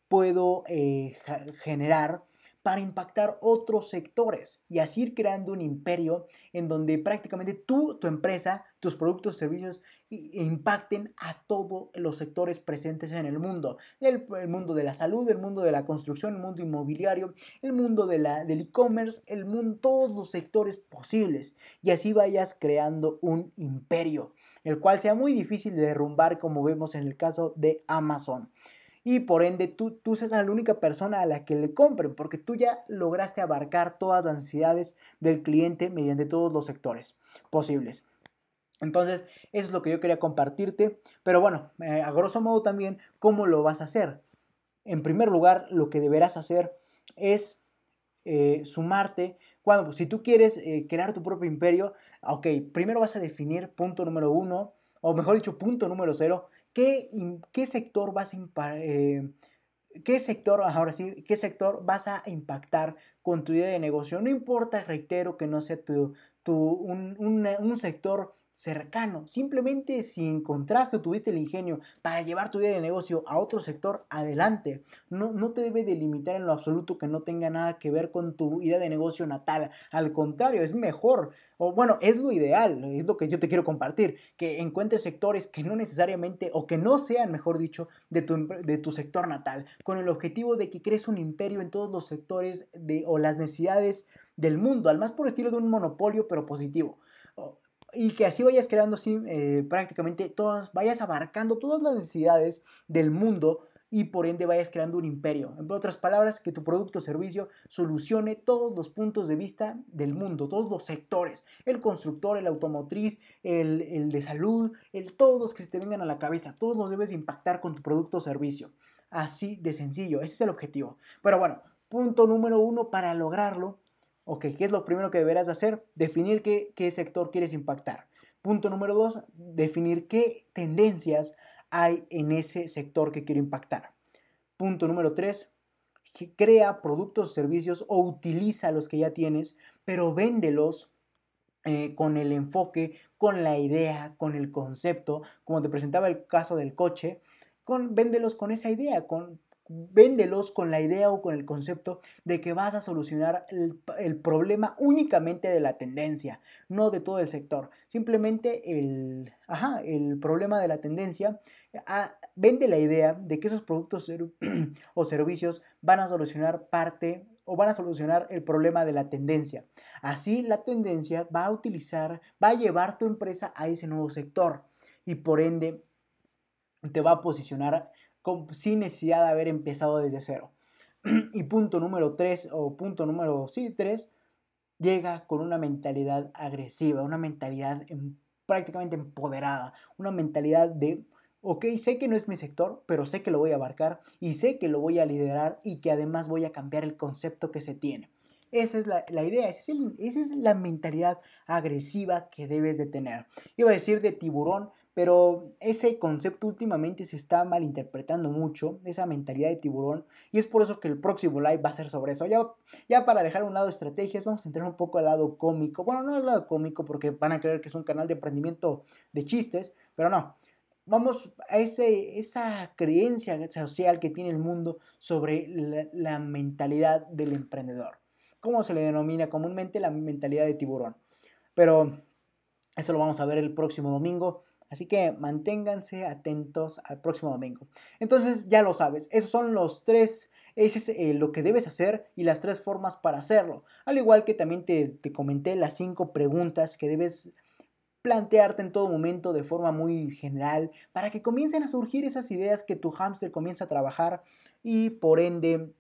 Speaker 1: puedo eh, generar para impactar otros sectores y así ir creando un imperio en donde prácticamente tú, tu empresa, tus productos, servicios impacten a todos los sectores presentes en el mundo. El, mundo de la salud, el mundo de la construcción, el mundo inmobiliario, el mundo del e-commerce, el mundo, todos los sectores posibles. Y así vayas creando un imperio, el cual sea muy difícil de derrumbar como vemos en el caso de Amazon y por ende tú, tú seas la única persona a la que le compren, porque tú ya lograste abarcar todas las necesidades del cliente mediante todos los sectores posibles. Entonces, eso es lo que yo quería compartirte, pero bueno, eh, a grosso modo también, ¿cómo lo vas a hacer? En primer lugar, lo que deberás hacer es eh, sumarte. Cuando, si tú quieres eh, crear tu propio imperio, ok, primero vas a definir punto número uno, o mejor dicho, punto número cero, ¿qué, sector vas a eh, qué sector, ahora sí, qué sector vas a impactar con tu idea de negocio? No importa, reitero, que no sea tu, un, sector cercano. Simplemente si encontraste o tuviste el ingenio para llevar tu idea de negocio a otro sector, adelante. No, no te debe delimitar en lo absoluto que no tenga nada que ver con tu idea de negocio natal. Al contrario, es mejor. O bueno, es lo ideal, es lo que yo te quiero compartir, que encuentres sectores que no necesariamente, o que no sean, mejor dicho, de tu, de tu sector natal, con el objetivo de que crees un imperio en todos los sectores de, o las necesidades del mundo, al más por estilo de un monopolio, pero positivo y que así vayas creando eh, prácticamente todas, vayas abarcando todas las necesidades del mundo y por ende vayas creando un imperio. En otras palabras, que tu producto o servicio solucione todos los puntos de vista del mundo, todos los sectores, el constructor, el automotriz, el, de salud, el, todos los que te vengan a la cabeza, todos los debes impactar con tu producto o servicio. Así de sencillo, ese es el objetivo. Pero bueno, punto número uno para lograrlo Ok, ¿qué es lo primero que deberás hacer? Definir qué, sector quieres impactar. Punto número dos, definir qué tendencias hay en ese sector que quiero impactar. Punto número tres, crea productos o servicios o utiliza los que ya tienes, pero véndelos eh, con el enfoque, con la idea, con el concepto, como te presentaba el caso del coche, con, véndelos con esa idea, con, véndelos con la idea o con el concepto de que vas a solucionar el, problema únicamente de la tendencia, no de todo el sector. Simplemente el, el problema de la tendencia, ah, vende la idea de que esos productos (clears throat) o servicios van a solucionar parte o van a solucionar el problema de la tendencia. Así la tendencia va a utilizar, va a llevar tu empresa a ese nuevo sector y por ende te va a posicionar sin necesidad de haber empezado desde cero. (clears throat) y punto número 3 o punto número sí, 3, llega con una mentalidad agresiva, una mentalidad prácticamente empoderada, una mentalidad de, ok, sé que no es mi sector, pero sé que lo voy a abarcar y sé que lo voy a liderar y que además voy a cambiar el concepto que se tiene. Esa es la, idea, esa es, esa es, la mentalidad agresiva que debes de tener. Iba a decir de tiburón, pero ese concepto últimamente se está malinterpretando mucho, esa mentalidad de tiburón, y es por eso que el próximo live va a ser sobre eso. Ya, ya para dejar un lado estrategias, vamos a entrar un poco al lado cómico. Bueno, no al lado cómico porque van a creer que es un canal de emprendimiento de chistes, pero no. Vamos a ese, esa creencia social que tiene el mundo sobre la, la mentalidad del emprendedor. ¿Cómo se le denomina comúnmente la mentalidad de tiburón? Pero eso lo vamos a ver el próximo domingo. Así que manténganse atentos al próximo domingo. Entonces ya lo sabes, esos son los tres, ese es eh, lo que debes hacer y las tres formas para hacerlo. Al igual que también te, te comenté las cinco preguntas que debes plantearte en todo momento de forma muy general para que comiencen a surgir esas ideas que tu hámster comienza a trabajar y por ende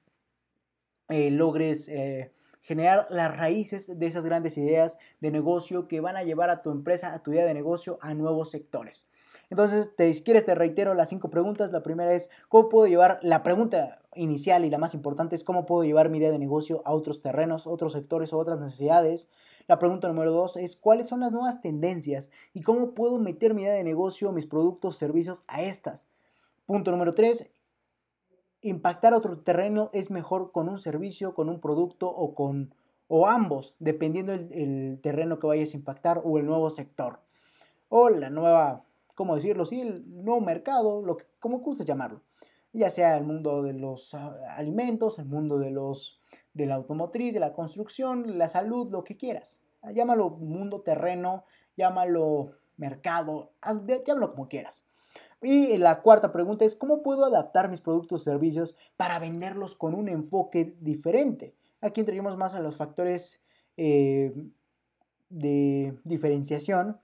Speaker 1: eh, logres eh, generar las raíces de esas grandes ideas de negocio que van a llevar a tu empresa, a tu idea de negocio, a nuevos sectores. Entonces, te, si quieres, te reitero las cinco preguntas. La primera es, ¿cómo puedo llevar? La pregunta inicial y la más importante es, ¿cómo puedo llevar mi idea de negocio a otros terrenos, otros sectores o otras necesidades? La pregunta número dos es, ¿cuáles son las nuevas tendencias y cómo puedo meter mi idea de negocio, mis productos, servicios a estas? Punto número tres, impactar otro terreno es mejor con un servicio, con un producto o con o ambos, dependiendo el, terreno que vayas a impactar o el nuevo sector o la nueva, ¿cómo decirlo? Sí, el nuevo mercado, lo que, como gusta llamarlo, ya sea el mundo de los ah, alimentos, el mundo de los de la automotriz, de la construcción, la salud, lo que quieras. Llámalo mundo terreno, llámalo mercado, llámalo como quieras. Y la cuarta pregunta es, ¿cómo puedo adaptar mis productos o servicios para venderlos con un enfoque diferente? Aquí entraríamos más a los factores eh, de diferenciación.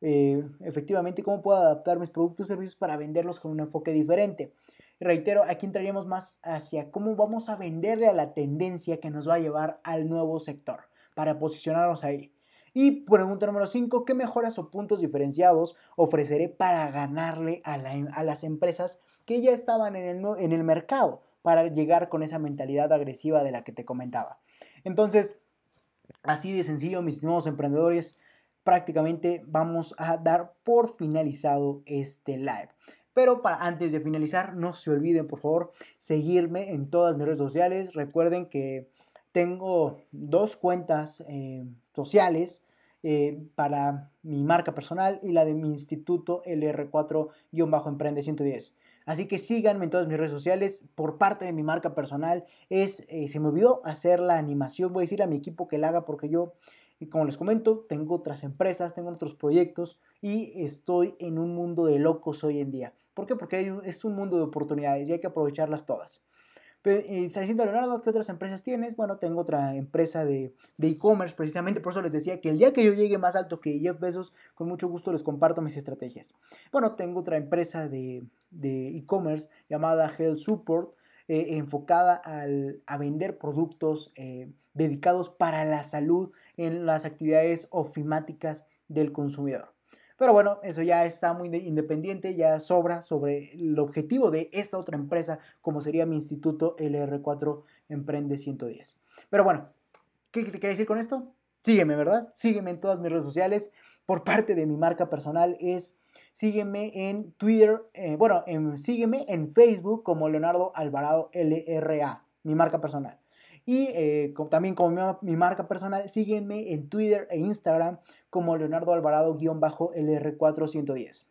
Speaker 1: Eh, efectivamente, ¿cómo puedo adaptar mis productos o servicios para venderlos con un enfoque diferente? reitero, aquí entraríamos más hacia cómo vamos a venderle a la tendencia que nos va a llevar al nuevo sector para posicionarnos ahí. Y pregunta número 5, ¿qué mejoras o puntos diferenciados ofreceré para ganarle a, las empresas que ya estaban en el, mercado para llegar con esa mentalidad agresiva de la que te comentaba? Entonces, así de sencillo, mis estimados emprendedores, prácticamente vamos a dar por finalizado este live. Pero antes de finalizar, no se olviden por favor seguirme en todas mis redes sociales. Recuerden que tengo dos cuentas eh, sociales eh, para mi marca personal y la de mi instituto LR4-Emprende 110. Así que síganme en todas mis redes sociales. Por parte de mi marca personal, es, eh, se me olvidó hacer la animación. Voy a decir a mi equipo que la haga porque yo, como les comento, tengo otras empresas, tengo otros proyectos y estoy en un mundo de locos hoy en día. ¿Por qué? Porque es un mundo de oportunidades y hay que aprovecharlas todas. Está diciendo Leonardo, ¿qué otras empresas tienes? Bueno, tengo otra empresa de e-commerce, precisamente por eso les decía que el día que yo llegue más alto que Jeff Bezos, con mucho gusto les comparto mis estrategias. Bueno, tengo otra empresa de e-commerce llamada Health Support, eh, enfocada a vender productos eh, dedicados para la salud en las actividades ofimáticas del consumidor. Pero bueno, eso ya está muy independiente, ya sobra sobre el objetivo de esta otra empresa, como sería mi instituto LR4 Emprende 110. Pero bueno, ¿qué te quería decir con esto? Sígueme, ¿verdad? Sígueme en todas mis redes sociales. Por parte de mi marca personal es sígueme en Twitter, eh, bueno, sígueme en Facebook como Leonardo Alvarado LRA, mi marca personal. Y eh, también como mi, marca personal, sígueme en Twitter e Instagram como Leonardo Alvarado-LR410.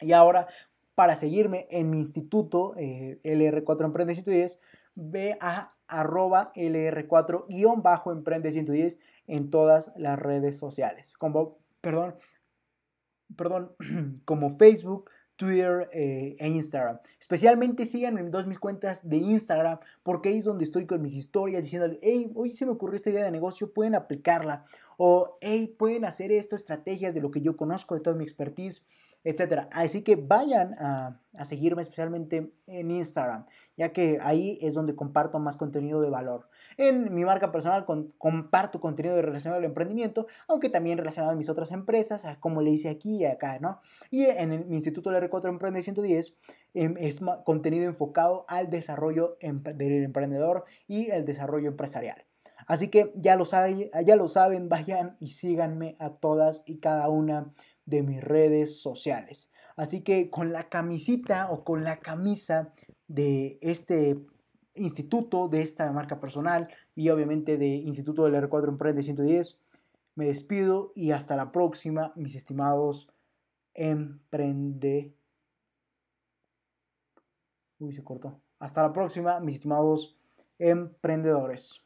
Speaker 1: Y ahora, para seguirme en mi instituto eh, LR4 Emprende 110, ve a arroba LR4-Emprende 110 en todas las redes sociales. Como, perdón, perdón, (clears throat) como Facebook, Twitter eh, e Instagram. Especialmente síganme en dos mis cuentas de Instagram porque ahí es donde estoy con mis historias diciéndole, hey, hoy se me ocurrió esta idea de negocio, pueden aplicarla. O, hey, pueden hacer esto, estrategias de lo que yo conozco, de toda mi expertise etcétera. Así que vayan a, seguirme especialmente en Instagram, ya que ahí es donde comparto más contenido de valor. En mi marca personal comparto contenido relacionado al emprendimiento, aunque también relacionado a mis otras empresas, como le hice aquí y acá, ¿no? Y en el Instituto LR4 Emprende 110 em, es contenido enfocado al desarrollo del emprendedor y el desarrollo empresarial. Así que ya lo, saben, ya lo saben, vayan y síganme a todas y cada una de mis redes sociales. Así que con la camisita o con la camisa de este instituto, de esta marca personal y obviamente de Instituto del R4 Emprende 110, me despido y hasta la próxima, mis estimados emprende. Uy, se cortó. Hasta la próxima, mis estimados emprendedores.